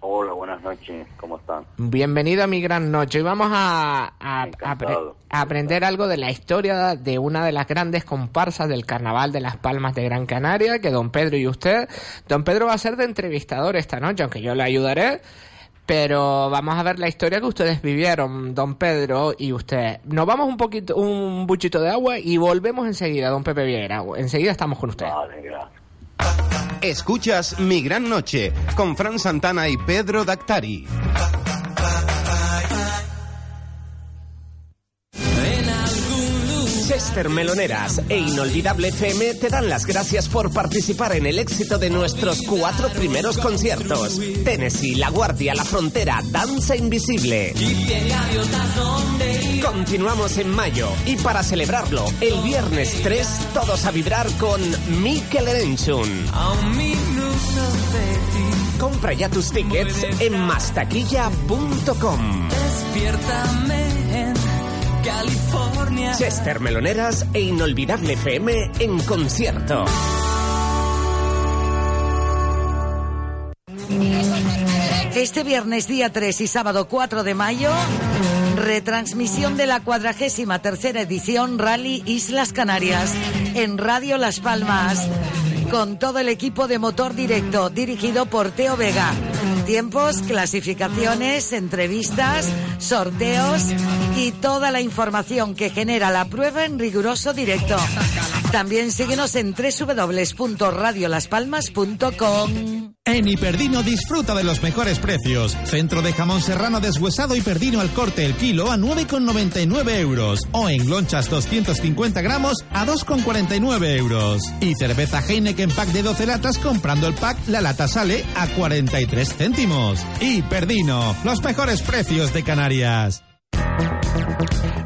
Hola, buenas noches, ¿cómo están? Bienvenido a mi gran noche. Hoy vamos a, a- a apre- Encantado. a aprender algo de la historia de una de las grandes comparsas del Carnaval de las Palmas de Gran Canaria, que don Pedro y usted, don Pedro va a ser de entrevistador esta noche, aunque yo le ayudaré. Pero vamos a ver la historia que ustedes vivieron, don Pedro y usted. Nos vamos un poquito, un buchito de agua y volvemos enseguida, don Pepe Vieira. Enseguida estamos con usted. Vale, gracias. Escuchas Mi Gran Noche con Fran Santana y Pedro Dactari. Chester Meloneras e Inolvidable FM te dan las gracias por participar en el éxito de nuestros cuatro primeros conciertos. Tennessee, La Guardia, La Frontera, Danza Invisible. Continuamos en mayo y para celebrarlo, el viernes 3 todos a vibrar con Mikel Erenchun. Compra ya tus tickets en mastaquilla.com. Despiértame California. Chester Meloneras e Inolvidable FM en concierto. Este viernes día 3 y sábado 4 de mayo, retransmisión de la cuadragésima tercera edición Rally Islas Canarias en Radio Las Palmas, con todo el equipo de motor directo dirigido por Teo Vega. Tiempos, clasificaciones, entrevistas, sorteos y toda la información que genera la prueba en riguroso directo. También síguenos en www.radiolaspalmas.com. En Hiperdino disfruta de los mejores precios. Centro de jamón serrano deshuesado y perdino al corte el kilo a 9,99 euros. O en lonchas 250 gramos a 2,49 euros. Y cerveza Heineken pack de 12 latas comprando el pack, la lata sale a 43 céntimos. Hiperdino, los mejores precios de Canarias.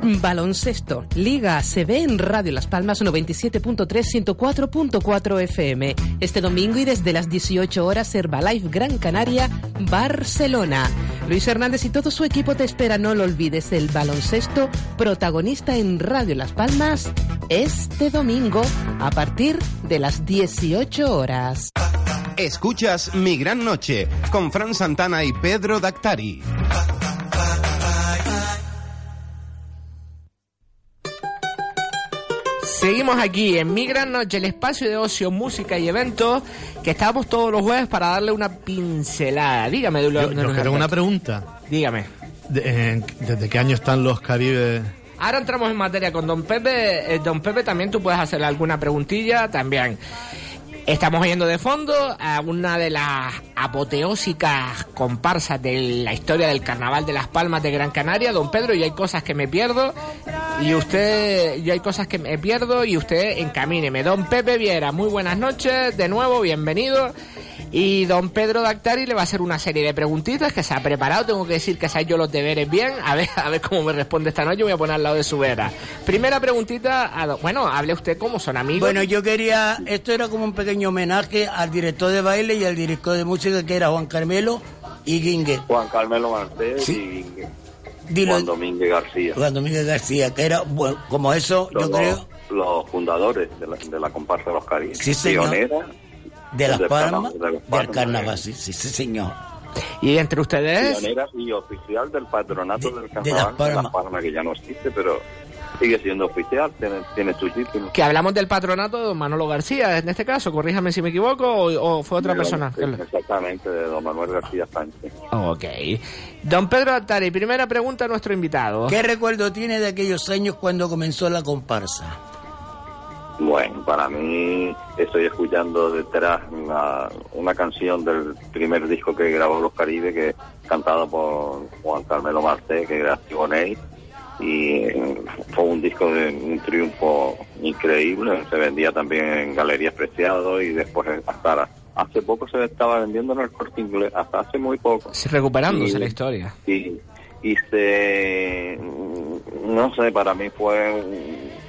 Baloncesto. Liga se ve en Radio Las Palmas 97.3, 104.4 FM. Este domingo y desde las 18 horas Herbalife Gran Canaria, Barcelona. Luis Hernández y todo su equipo te espera. No lo olvides, el baloncesto protagonista en Radio Las Palmas este domingo a partir de las 18 horas. Escuchas Mi Gran Noche con Fran Santana y Pedro Dactari. Seguimos aquí en Mi Gran Noche, el espacio de ocio, música y eventos que estamos todos los jueves para darle una pincelada. Dígame, Yo, Luis yo tengo Alberto. una pregunta. Dígame. De- ¿Desde qué año están los Caribes? Ahora entramos en materia con Don Pepe. Eh, don Pepe, también tú puedes hacerle alguna preguntilla también. Estamos oyendo de fondo a una de las apoteósicas comparsas de la historia del Carnaval de las Palmas de Gran Canaria, Don Pedro, y hay cosas que me pierdo, y usted, y hay cosas que me pierdo, y usted encamíneme. Don Pepe Viera, muy buenas noches, de nuevo, bienvenido. Y don Pedro Dactari le va a hacer una serie de preguntitas que se ha preparado. Tengo que decir que se ha hecho los deberes bien. A ver, a ver cómo me responde esta noche. Voy a poner al lado de su vera. Primera preguntita. a don- bueno, hable usted cómo son amigos. Bueno, yo quería, esto era como un pequeño homenaje al director de baile y al director de música que era Juan Carmelo y Gingue. Juan Carmelo Martel Sí. y Guingue. Dilo. Juan Domínguez García. Juan Domínguez García, que era, bueno, como eso, yo Los- creo, Los fundadores de la, de la comparsa de los Caribes. Sí, señor. Pionera de Las del Palmas, de Las del carnaval, eh. sí, sí, sí, señor. Y entre ustedes, Pionera y oficial del patronato del Las carnaval de Las Palmas. Palmas, que ya no existe, pero sigue siendo oficial, tiene, tiene su título. que hablamos del patronato de don Manolo García, en este caso, corríjame si me equivoco, o, o fue otra persona. Exactamente, de don Manuel García Sánchez. Ok. Don Pedro Altari, primera pregunta a nuestro invitado. ¿Qué recuerdo tiene de aquellos años cuando comenzó la comparsa? Bueno, para mí estoy escuchando detrás una, una canción del primer disco que grabó Los Caribes, que cantado por Juan Carmelo Marté, que era Tiboney, y eh, fue un disco de un triunfo increíble, se vendía también en Galerías Preciado y después hasta la- hace poco se estaba vendiendo en el corte inglés, hasta hace muy poco. Sí, Recuperándose Y- la historia. y, y se no sé para mí fue un-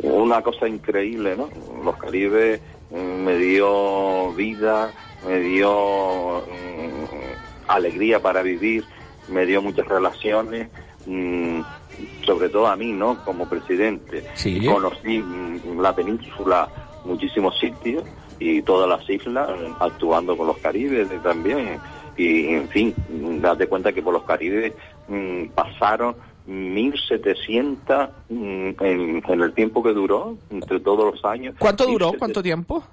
una cosa increíble no los Caribes mm, me dio vida me dio mm, alegría para vivir me dio muchas relaciones mm, sobre todo a mí no como presidente. Sí. conocí la península muchísimos sitios y todas las islas actuando con los Caribes también. Y en fin date cuenta que por los Caribes pasaron 1700 mm, en, en el tiempo que duró entre todos los años ¿Cuánto duró? 1700, ¿Cuánto tiempo?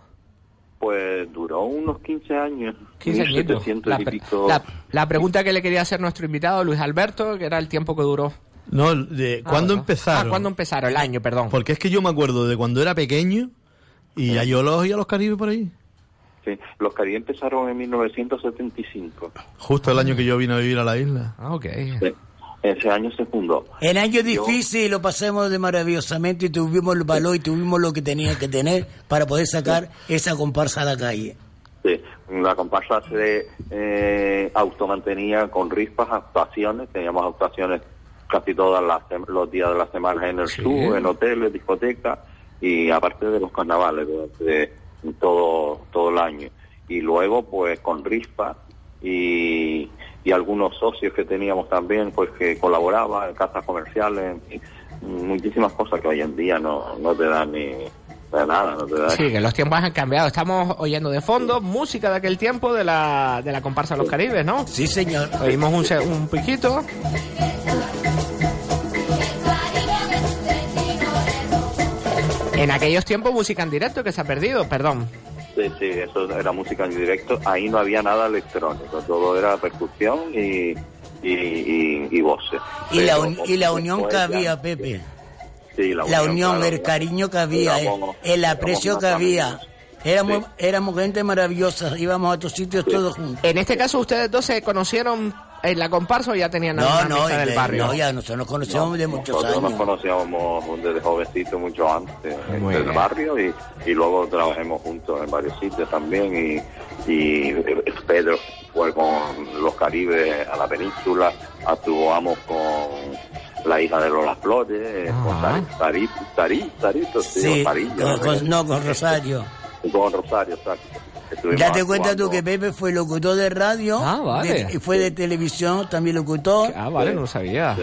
pues duró unos 15 años 15 añitos. 1700 La, y pico la- la pregunta que le quería hacer nuestro invitado, Luis Alberto, que era el tiempo que duró. No, de Ah, ¿cuándo ¿verdad? empezaron? Ah, ¿cuándo empezaron? El año, perdón. Porque es que yo me acuerdo de cuando era pequeño y ya yo los oía a los Caribes por ahí. Sí, los Caribes empezaron en 1975 Justo el año que yo vine a vivir a la isla. Ah, ok. Sí. Ese año se fundó En años difíciles lo pasamos de maravillosamente y tuvimos el valor y tuvimos lo que tenía que tener para poder sacar esa comparsa a la calle. Sí, la comparsa se eh, automantenía con rispas, actuaciones, teníamos actuaciones casi todos los días de la semana en el sur, en hoteles, discotecas y aparte de los carnavales durante todo, todo el año. Y luego pues con rispas y, y algunos socios que teníamos también pues que colaboraban en casas comerciales, en muchísimas cosas que hoy en día no, no te dan ni de nada, no te dan. Sí, que los tiempos han cambiado. Estamos oyendo de fondo música de aquel tiempo de la, de la comparsa Los Caribes, ¿no? Sí, señor. Oímos un, se- un piquito. En aquellos tiempos música en directo que se ha perdido, perdón. Sí, sí, eso era música en directo. Ahí no había nada electrónico, todo era percusión y, y, y, y voces. Y la, uni- y la unión que había, Pepe. Sí, La unión, claro, el cariño que había, el, Éramos- el aprecio que había. amigos. Éramos, éramos gente maravillosa, íbamos a otros sitios todos juntos. En este caso, ¿ustedes dos se conocieron en la comparsa o ya tenían No, una no, amistad del barrio? no, ya nosotros nos conocemos de muchos Nosotros nos años. conocíamos desde jovencito mucho antes Muy del bien. barrio y, y luego trabajamos juntos en varios sitios también y, y Pedro fue con los Caribes a la península, actuamos con la hija de Lola Flores, con Tari- Tari- Tari- Tarito, sí, con- no con- no, con Rosario. Con Rosario, exacto. Estuvimos Date cuenta actuando. tú que Pepe fue locutor de radio Ah, vale. de- y fue de televisión también locutor. Ah, vale, no lo sabía.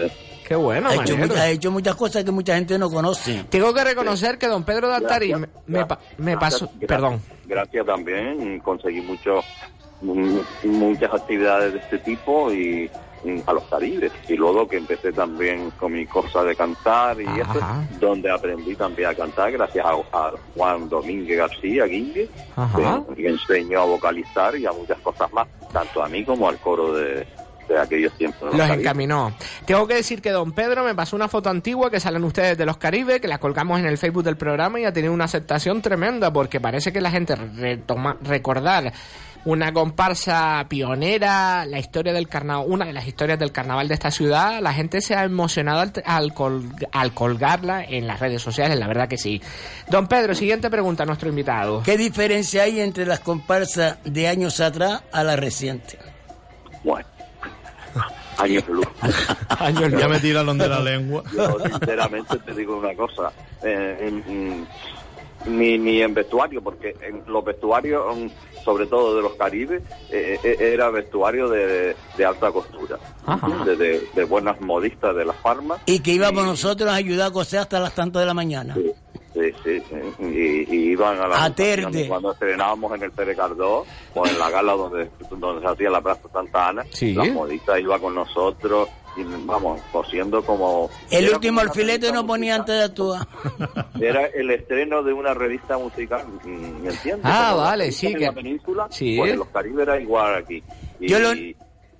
Qué bueno, ha, hecho, ha hecho muchas cosas que mucha gente no conoce. Tengo que reconocer que don Pedro de Altari me, me pa- me pasó... Gracias- Perdón. Gracias también, conseguí mucho, muchas actividades de este tipo y a los Caribes. Y luego que empecé también con mi cosa de cantar y eso, donde aprendí también a cantar gracias a, a Juan Domínguez García Guingue, Ajá. que me enseñó a vocalizar y a muchas cosas más, tanto a mí como al coro de, de aquellos tiempos. de los encaminó. Tengo que decir que don Pedro me pasó una foto antigua que salen ustedes de los Caribes, que la colgamos en el Facebook del programa y ha tenido una aceptación tremenda porque parece que la gente retoma, recordar una comparsa pionera, la historia del carnaval, una de las historias del carnaval de esta ciudad, la gente se ha emocionado al, al col- al colgarla en las redes sociales, la verdad que sí. Don Pedro, siguiente pregunta a nuestro invitado. ¿Qué diferencia hay entre las comparsas de años atrás a las recientes? Bueno, años luz. Ya me tiraron de la lengua. Yo sinceramente te digo una cosa. eh, en- en- ni, ni en vestuario, porque en los vestuarios, mm, sobre todo de los Caribes, eh, eh, era vestuario de, de alta costura, de, de- de buenas modistas de las farmas. Y que íbamos nosotros a ayudar a coser hasta las tantas de la mañana. Sí, sí, sí. Y, y iban a la cuando estrenábamos en el Pere Cardó o en la gala donde, donde se hacía la Plaza Santa Ana, Sí. la modista iba con nosotros y vamos, cosiendo como... El último alfilete nos ponía antes de actuar. Era el estreno de una revista musical, ¿me entiendes? Ah, Como vale, sí, En que- la península, sí. pues en los Caribes era igual aquí. Y, Yo lo,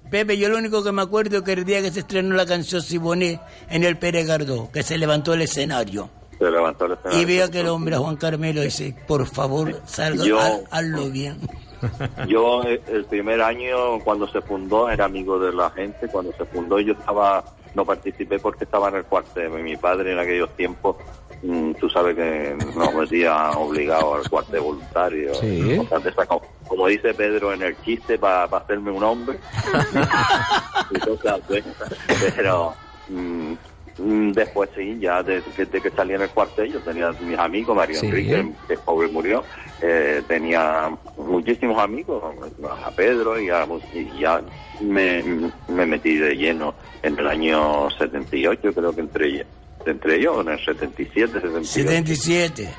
Pepe, yo lo único que me acuerdo es que el día que se estrenó la canción Siboné en el Pérez Gardó, que se levantó el escenario. Se levantó. Y veo que el hombre, Juan Carmelo, dice, por favor, salga, Yo- haz- hazlo bien. Yo eh, el primer año cuando se fundó era amigo de la gente, cuando se fundó yo estaba, no participé porque estaba en el cuartel, mi padre en aquellos tiempos, mm, tú sabes que nos metía obligado al cuartel voluntario, Sí. de esas, como, como dice Pedro en el chiste para hacerme un hombre, y cosas pero mm, después sí, ya de, que- de que salí en el cuartel yo tenía mis amigos, Mario Sí. Enrique, que pobre murió, eh, tenía muchísimos amigos, a Pedro y, a- y ya me, me metí de lleno en el año 78, creo que entre, entre ellos, en el 77, 78. 77.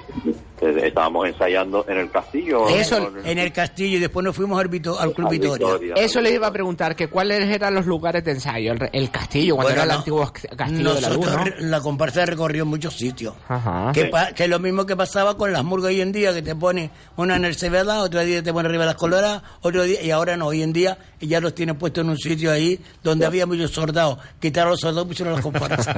Estábamos ensayando en el castillo. Eso, en el castillo, y después nos fuimos al, Vito- al Club Vitoria. Vitoria. Eso les iba a preguntar, que cuáles eran los lugares de ensayo. El, re- el castillo, cuando Bueno, era el no. antiguo castillo de la luz, la comparsa recorrió muchos sitios. Ajá. Que, es lo mismo que pasaba con las murgas hoy en día, que te pone una en el Cebeda, otro día te pone arriba las coloradas, otro día, y ahora no, hoy en día ya los tienen puestos en un sitio ahí donde había muchos soldados. Quitaron los soldados y pusieron las comparsas.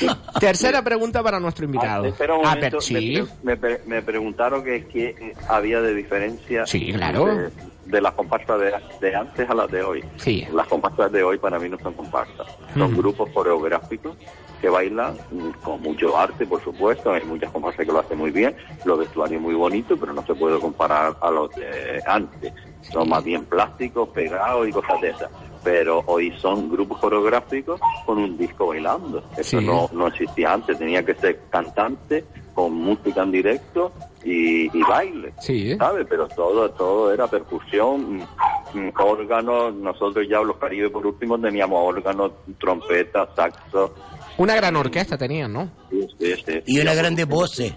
Tercera pregunta para nuestro invitado. Ah, espera un Ah, momento, pero- sí. me, me me preguntaron que qué eh, había de diferencia Sí, claro. de, de las comparsas de, de antes a las de hoy. Sí. Las comparsas de hoy para mí no son comparsas, son grupos coreográficos que bailan con mucho arte, por supuesto, hay muchas comparsas que lo hacen muy bien, los vestuarios muy bonitos, pero no se puede comparar a los de antes, son más bien plásticos, pegados y cosas de esas. Pero hoy son grupos coreográficos con un disco bailando. Eso Sí. no, no existía antes, tenía que ser cantante con música en directo y, y baile, Sí. ¿sabes? Pero todo todo era percusión, mm, mm, órganos, nosotros ya los Caribes por último teníamos órganos, trompetas, saxo, Una gran orquesta tenían, ¿no? sí, sí, sí. y una grande voce.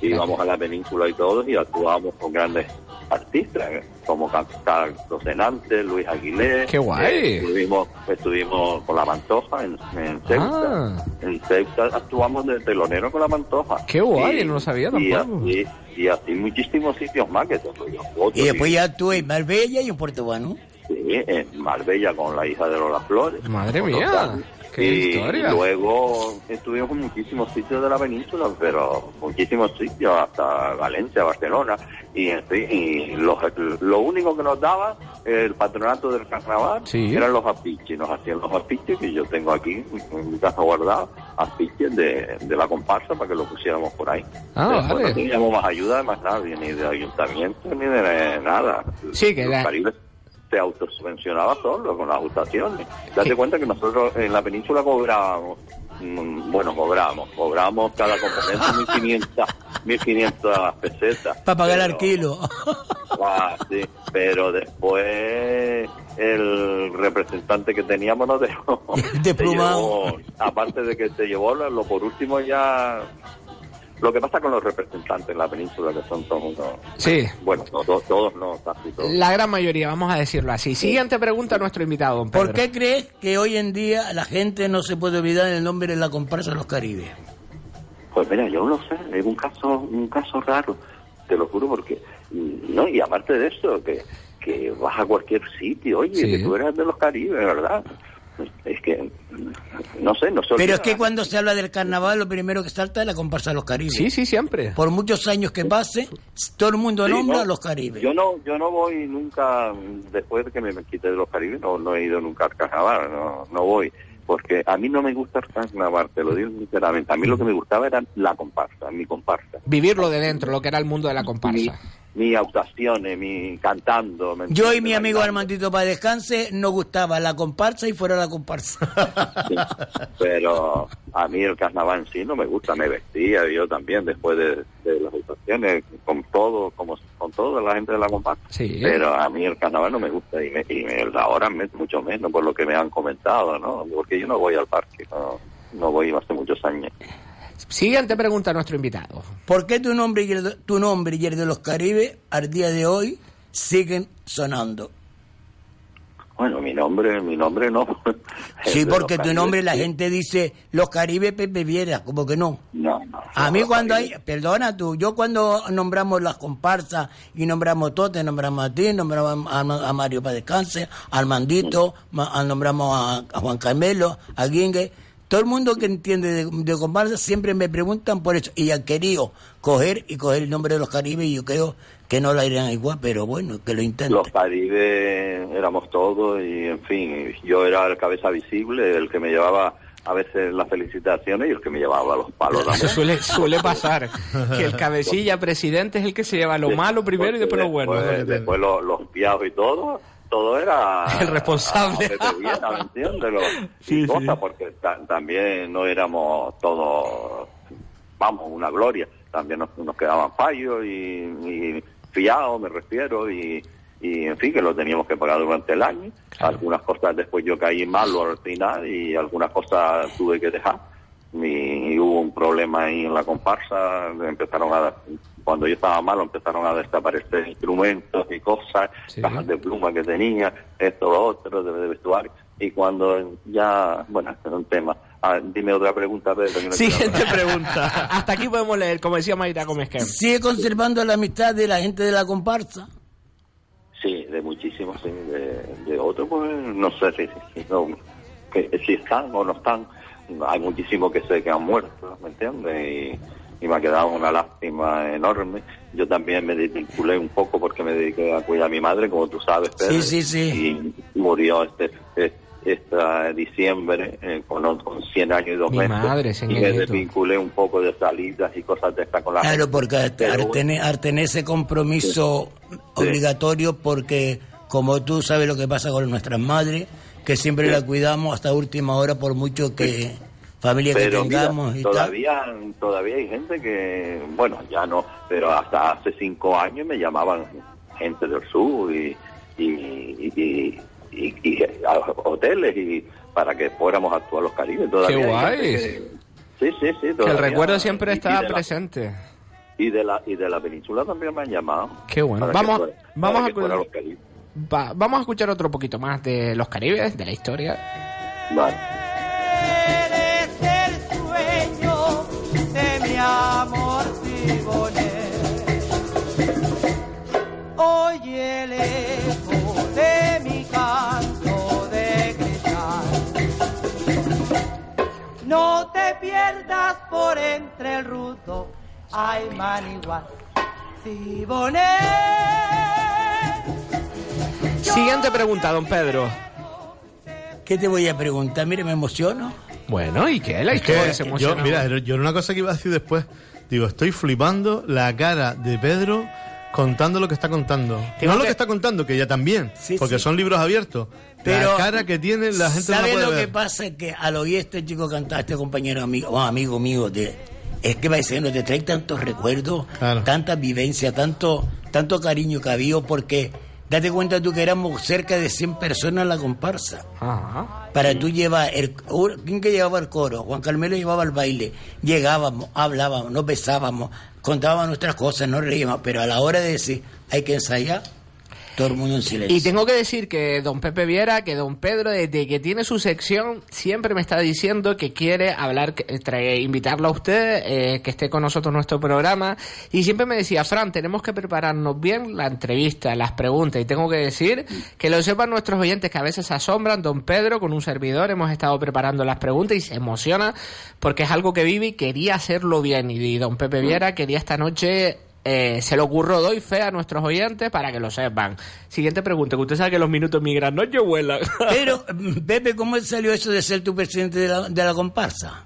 Íbamos a la península y todos y actuábamos con grandes artistas como Carlos Senante, Luis Aguilé. ¡Qué guay! Eh, estuvimos, estuvimos con la Mantoja en, en Ceuta. Ah. En Ceuta actuamos de telonero con la Mantoja. ¡Qué guay! Y- no lo sabía y tampoco. así, y así muchísimos sitios más que tengo yo fotos Y después ya tú en Marbella y en Puerto Banú. Sí, en Marbella con la hija de Lola Flores. Madre mía. Qué y historia. luego estuvimos en muchísimos sitios de la península, pero muchísimos sitios, hasta Valencia, Barcelona. Y, en fin, y los- lo único que nos daba el patronato del carnaval Sí. eran los afiches. Nos hacían los afiches, que yo tengo aquí en mi casa guardado, afiches de, de la comparsa para que lo pusiéramos por ahí. Ah, Después vale. No teníamos más ayuda de más nadie, ni de ayuntamiento, ni de nada. Sí, que la- se autosubvencionaba solo con las ajustaciones. Date cuenta que nosotros en la península cobrábamos, mm, bueno, cobrábamos, cobrábamos cada componente 1500, 1500 pesetas. Para pagar el Pero- alquilo. Ah, sí, pero después el representante que teníamos nos dejó. De llevó- aparte de que se llevó lo por último ya. Lo que pasa con los representantes en la península, que son todos. unos- Sí. Bueno, no, to- todos no, casi todos. La gran mayoría, vamos a decirlo así. Siguiente pregunta a nuestro invitado, don Pedro. ¿Por qué crees que hoy en día la gente no se puede olvidar el nombre de la comparsa de los Caribes? Pues mira, yo no sé, es un caso, un caso raro, te lo juro, porque, mm, no, y aparte de eso, que, que vas a cualquier sitio, oye, Sí. que tú eres de los Caribes, ¿verdad? Es que, no sé, no se Pero es que cuando se habla del carnaval, lo primero que salta es la comparsa de los Caribes. Sí, sí, siempre. Por muchos años que pase, todo el mundo Sí, nombra no, a los Caribes. Yo no, yo no voy nunca, después de que me quité de los Caribes, no, no he ido nunca al carnaval, no, no voy. Porque a mí no me gusta el carnaval, te lo digo sinceramente. A mí lo que me gustaba era la comparsa, mi comparsa. Vivirlo de dentro, lo que era el mundo de la comparsa. Mis actuaciones, mi cantando. ¿me Yo y mi amigo. Armandito para descanse nos gustaba la comparsa y fuera la comparsa. Pero a mí el carnaval en sí no me gusta, me vestía yo también después de, de las actuaciones, con todo, como con toda la gente de la comparsa. Sí. Pero a mí el carnaval no me gusta y, me, y me- ahora me- mucho menos por lo que me han comentado, ¿no? Porque yo no voy al parque, no, no voy hace muchos años. Siguiente pregunta a nuestro invitado. ¿Por qué tu nombre, y el de- tu nombre y el de los Caribes al día de hoy siguen sonando? Bueno, mi nombre, mi nombre no. Sí, porque tu nombre la gente dice los Caribes Pepe Viera, como que no. No, no. A mí cuando hay, perdona tú, yo cuando nombramos las comparsas y nombramos todo, te nombramos a ti, nombramos a, a Mario para descanse, al Mandito, ma- a- nombramos a, a Juan Carmelo, a Guingue. Todo el mundo que entiende de, de comparsas siempre me preguntan por eso y han querido coger y coger el nombre de los Caribes y yo creo que no la irían igual, pero bueno, que lo intenten. Los Caribes éramos todos y, en fin, yo era el cabeza visible, el que me llevaba a veces las felicitaciones y el que me llevaba los palos. Eso suele, suele pasar, que el cabecilla presidente es el que se lleva lo malo primero y después lo bueno. Después, después los, los piados y todo, todo era... El responsable. Lo- y cosas, porque ta- también no éramos todos, vamos, una gloria. También nos, nos quedaban fallos y, y fiados, me refiero, y, y en fin, que lo teníamos que pagar durante el año. Algunas cosas después yo caí malo al final y algunas cosas tuve que dejar. Y, hubo un problema ahí en la comparsa, empezaron a, cuando yo estaba malo, empezaron a desaparecer instrumentos y cosas, cajas de pluma que tenía, esto, lo otro, de, de vestuario. Y cuando ya, bueno, este es un tema. Ah, dime otra pregunta, Pedro. no Siguiente pregunta. Hasta aquí podemos leer, como decía Mayra Gómez. ¿Sigue conservando la amistad de la gente de la comparsa? Sí, de muchísimos, sí. De, de otros, pues no sé si, si, no, que, si están o no están. Hay muchísimos que sé que han muerto, ¿me entiendes? Y, y me ha quedado una lástima enorme. Yo también me desvinculé un poco porque me dediqué a cuidar a mi madre, como tú sabes, Pedro. Sí, sí, sí. Y murió este, este, este diciembre eh, con, con 100 años y dos Mi meses. madre, y señor me Nieto. desvinculé un poco de salidas y cosas de estas con la Claro, gente. porque tener ese compromiso obligatorio, porque como tú sabes lo que pasa con nuestras madres, que siempre la cuidamos hasta última hora, por mucho que familia que mira, tengamos y tal. todavía todavía hay gente que bueno ya no pero hasta hace cinco años me llamaban gente del sur y y, y, y- y a hoteles y para que fuéramos a actuar los Caribes todavía Qué guay. que- sí sí sí Que el todavía. recuerdo siempre Y- y está de la- presente. y de la y de la península también me han llamado Qué bueno. Vamos, fuera- vamos, a, que fuera cu- los Caribes. Va- vamos a escuchar otro poquito más de los Caribes, de la historia. Vale. el sueño de mi amor Oye el eco de mi canto de gritar. No te pierdas por entre el rudo, ay manigual, Siboné. Siguiente pregunta, don Pedro. ¿Qué te voy a preguntar? Mire, me emociono. Bueno, ¿y qué? La Es que historia se yo, mira, yo era una cosa que iba a decir después. Digo, estoy flipando la cara de Pedro contando lo que está contando. Tengo no lo que- que está contando, que ya también, porque sí. son libros abiertos. Pero- la cara que tiene la gente no la ¿Sabes puede lo ver. que pasa? Que al oír este chico cantar, este compañero amigo, bueno, amigo mío, de, es que va diciendo, te trae tantos recuerdos, tanta vivencia, tanto, tanto cariño que había, porque date cuenta tú que éramos cerca de 100 personas en la comparsa. Para tú llevar, el, ¿quién que llevaba el coro? Juan Carmelo llevaba el baile. Llegábamos, hablábamos, nos besábamos, contábamos nuestras cosas, nos reíamos, pero a la hora de decir, hay que ensayar, todo el mundo en silencio. Y tengo que decir que don Pepe Viera, que don Pedro, desde que tiene su sección, siempre me está diciendo que quiere hablar, trae- invitarlo a usted, eh, que esté con nosotros en nuestro programa. Y siempre me decía, Fran, tenemos que prepararnos bien la entrevista, las preguntas. Y tengo que decir que lo sepan nuestros oyentes que a veces se asombran. Don Pedro, con un servidor, hemos estado preparando las preguntas y se emociona porque es algo que vive y quería hacerlo bien. Y don Pepe Viera quería esta noche eh, se le ocurrió, doy fe a nuestros oyentes para que lo sepan. Siguiente pregunta, que usted sabe que los minutos migran noche vuelan. Pero, mm, Pepe, ¿cómo salió eso de ser tu presidente de la, de la comparsa?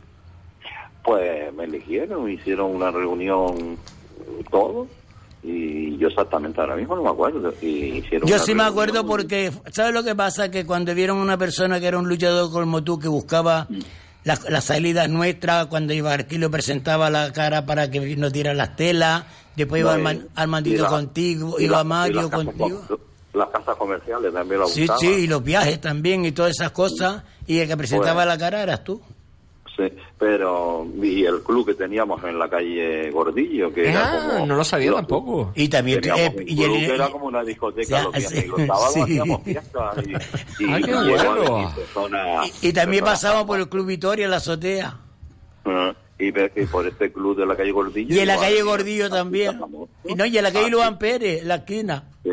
Pues me eligieron, hicieron una reunión todo y yo exactamente ahora mismo no me acuerdo. Y hicieron Yo sí me acuerdo porque, ¿sabes lo que pasa? Que cuando vieron a una persona que era un luchador como tú, que buscaba las la salidas nuestras, cuando iba aquí lo presentaba la cara para que nos dieran las telas, después iba al, mandito la- contigo, iba la- Mario las casas contigo. com- Las casas comerciales también lo Sí, sí, y los viajes también y todas esas cosas. Y el que presentaba Bueno. la cara eras tú. Sí, pero y el club que teníamos en la calle Gordillo, que era Ah, como... no lo sabía tampoco. Y también eh, un y club el- que era como una discoteca Ya, los viernes sí, y los sábados sí. hacíamos fiestas y, y, Ah, qué bueno. personas- y también pasaba por el Club Victoria, en la azotea. Ah, y, por este club de la calle Gordillo Y en la calle Gordillo también. Y no, y en la calle Luan Pérez, la esquina. Sí,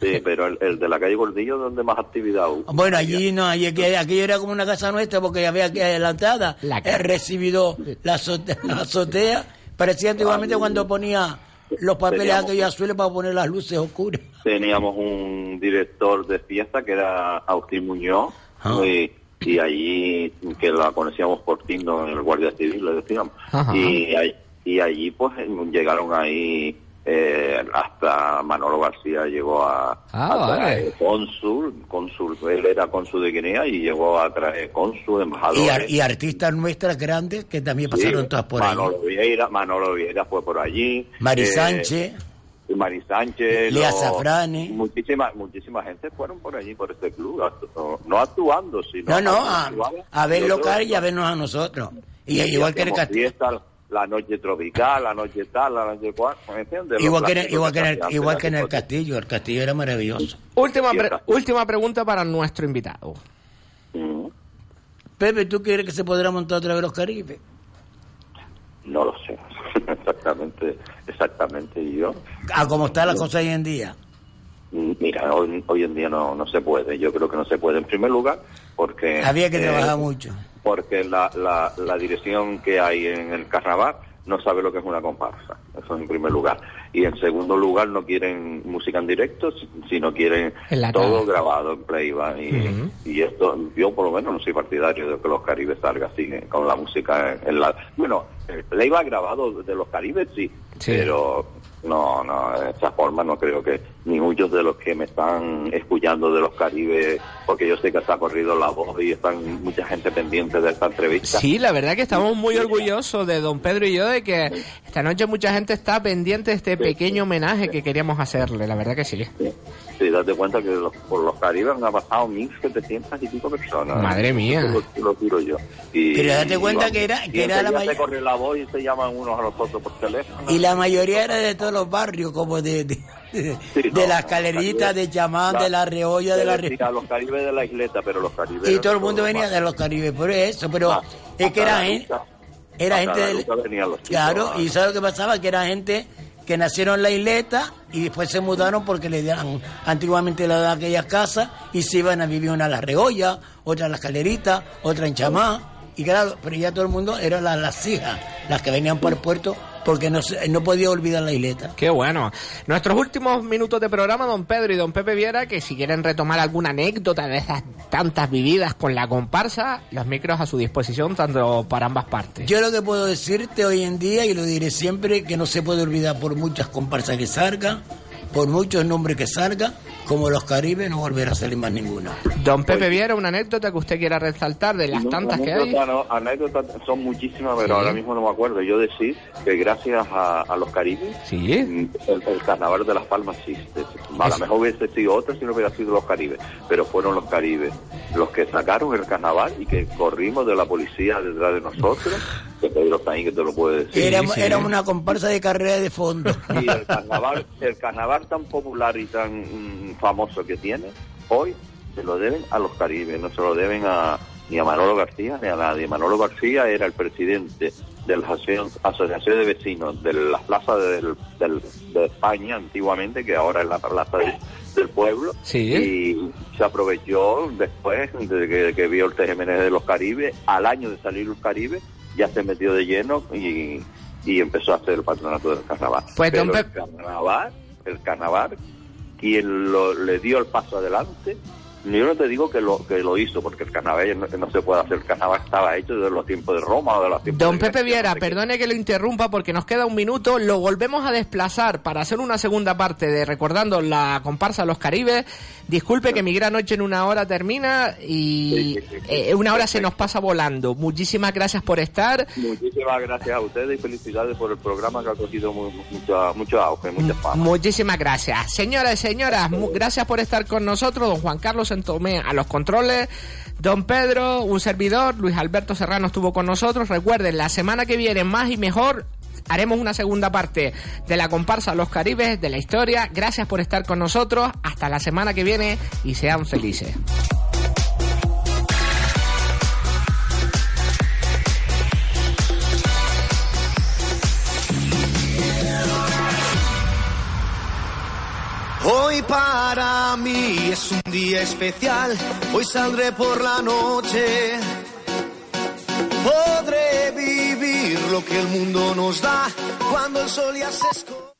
sí, pero el, el de la calle Gordillo es donde más actividad hubo. Bueno, allí no, allí aquello era como una casa nuestra porque había que adelantada. He recibido la azotea, la azotea. Parecía antiguamente cuando ponía los papeles aquellos azules para poner las luces oscuras. Teníamos un director de fiesta que era Agustín Muñoz Ah. y, y allí que la conocíamos por Tindo en el Guardia Civil, le decíamos. Ajá. Y, ahí- y allí pues llegaron ahí eh, hasta Manolo García llegó a, Ah, a vale. cónsul, cónsul, él era cónsul de Guinea y llegó a traer cónsul, Y, ar- y artistas nuestras grandes que también pasaron Sí, todas por ahí. Manolo Vieira, Manolo Vieira fue por allí. Mari eh, Sánchez. Mari Sánchez. Lea los- Zafrani. Muchísima, muchísima gente fueron por allí, por este club. No actuando, sino. No, no, a, ver local y a vernos a nosotros. Y, y igual que en el castillo. La noche tropical, la noche tal, la noche cual, ¿me entiendes? Igual que, en el, igual, que en el, igual que en el castillo, el castillo era maravilloso. Última, pre- última pregunta para nuestro invitado. Pepe, ¿tú quieres que se podrá montar otra vez los Caribes? No lo sé, exactamente, exactamente yo. A como está la cosa hoy en día. Mm, Mira, hoy, hoy en día no, no se puede. Yo creo que no se puede. En primer lugar, porque... Había que eh, trabajar mucho. Porque la, la, la dirección que hay en el carnaval no sabe lo que es una comparsa. Eso en primer lugar. Y en segundo lugar, no quieren música en directo, si- sino quieren todo grabado en playback. Y, y esto, yo por lo menos no soy partidario de que los caribes salga así, eh, con la música en, en la... Bueno, el playback grabado de los caribes sí, Sí. pero no, no, de esa forma no creo que ni muchos de los que me están escuchando de los caribes, porque yo sé que se ha corrido la voz y están mucha gente pendiente de esta entrevista. Sí, la verdad que estamos muy orgullosos de don Pedro y yo de que esta noche mucha gente está pendiente de este pequeño homenaje que queríamos hacerle, la verdad que sí. Sí, date cuenta que los- por los caribes han pasado 1.700 y pico personas. Madre mía. Eso lo, lo tiro yo. Y, Pero date y cuenta vamos, que era- y que era la enseguida may- se corre la voz y se llaman unos a los otros por teléfono. Y la mayoría era de todos los barrios, como de, de, de no, las caleritas, de Chamán, de la Reolla, de la Se Re- decía los caribes de la isleta, pero los caribes... Y todo el mundo venía de los Caribes, por eso, pero es que era gente, era gente del... Claro, y ¿sabes lo que pasaba? Que era gente que nacieron en la isleta y después se mudaron porque le dieron, antiguamente le daban aquellas casas y se iban a vivir una en la Reolla, otra en las Caleritas, otra en Chamá, y claro, pero ya todo el mundo eran las, las hijas, las que venían por el puerto porque no, no podía olvidar la isleta. Qué bueno. Nuestros últimos minutos de programa, don Pedro y don Pepe Viera, que si quieren retomar alguna anécdota de esas tantas vividas con la comparsa, los micros a su disposición, tanto para ambas partes. Yo lo que puedo decirte hoy en día, y lo diré siempre, que no se puede olvidar por muchas comparsas que salgan, por muchos nombres que salgan, como los Caribes no volverá a salir más ninguno. Don Pepe Viera, una anécdota que usted quiera resaltar de las No, tantas que hay. no, anécdotas son muchísimas, pero Sí. ahora mismo no me acuerdo. Yo decir que gracias a, a los caribes, Sí. el, el carnaval de Las Palmas existe. A lo mejor hubiese sido otro si no hubiera sido los caribes, pero fueron los caribes los que sacaron el carnaval y que corrimos de la policía detrás de nosotros, que Pedro que te lo puede decir. era, era una comparsa de carrera de fondo. Y el carnaval, el carnaval tan popular y tan mm, famoso que tiene, hoy se lo deben a los caribes, no se lo deben a, ni a Manolo García ni a nadie. Manolo García era el presidente de la asociación, asociación de vecinos de las plazas del, del- de España antiguamente, que ahora es la plaza del, del pueblo, y se aprovechó después de que, que vio el TGMN de los Caribes, al año de salir los Caribes, ya se metió de lleno y, y empezó a hacer el patronato del carnaval. Pues, Pero el carnaval, el carnaval, quien lo, le dio el paso adelante, yo no te digo que lo que lo hizo, porque el carnaval no, no se puede hacer. El carnaval estaba hecho desde los tiempos de Roma o de los tiempos Don de Pepe Viera, perdone que lo interrumpa porque nos queda un minuto. Lo volvemos a desplazar para hacer una segunda parte de recordando la comparsa Los Caribes. Disculpe que mi gran noche en una hora termina y eh, una hora se nos pasa volando. Muchísimas gracias por estar. Muchísimas gracias a ustedes y felicidades por el programa que ha cogido mu- mucho, mucho auge, mucha fama. Muchísimas gracias. Señoras y señoras, gracias por estar con nosotros. Don Juan Carlos Santomé a los controles. Don Pedro, un servidor. Luis Alberto Serrano estuvo con nosotros. Recuerden, la semana que viene, más y mejor, haremos una segunda parte de la comparsa Los Caribes, de la historia. Gracias por estar con nosotros. Hasta la semana que viene y sean felices. Hoy para mí es un día especial, hoy saldré por la noche. Podré vivir lo que el mundo nos da cuando el sol ya se esconde.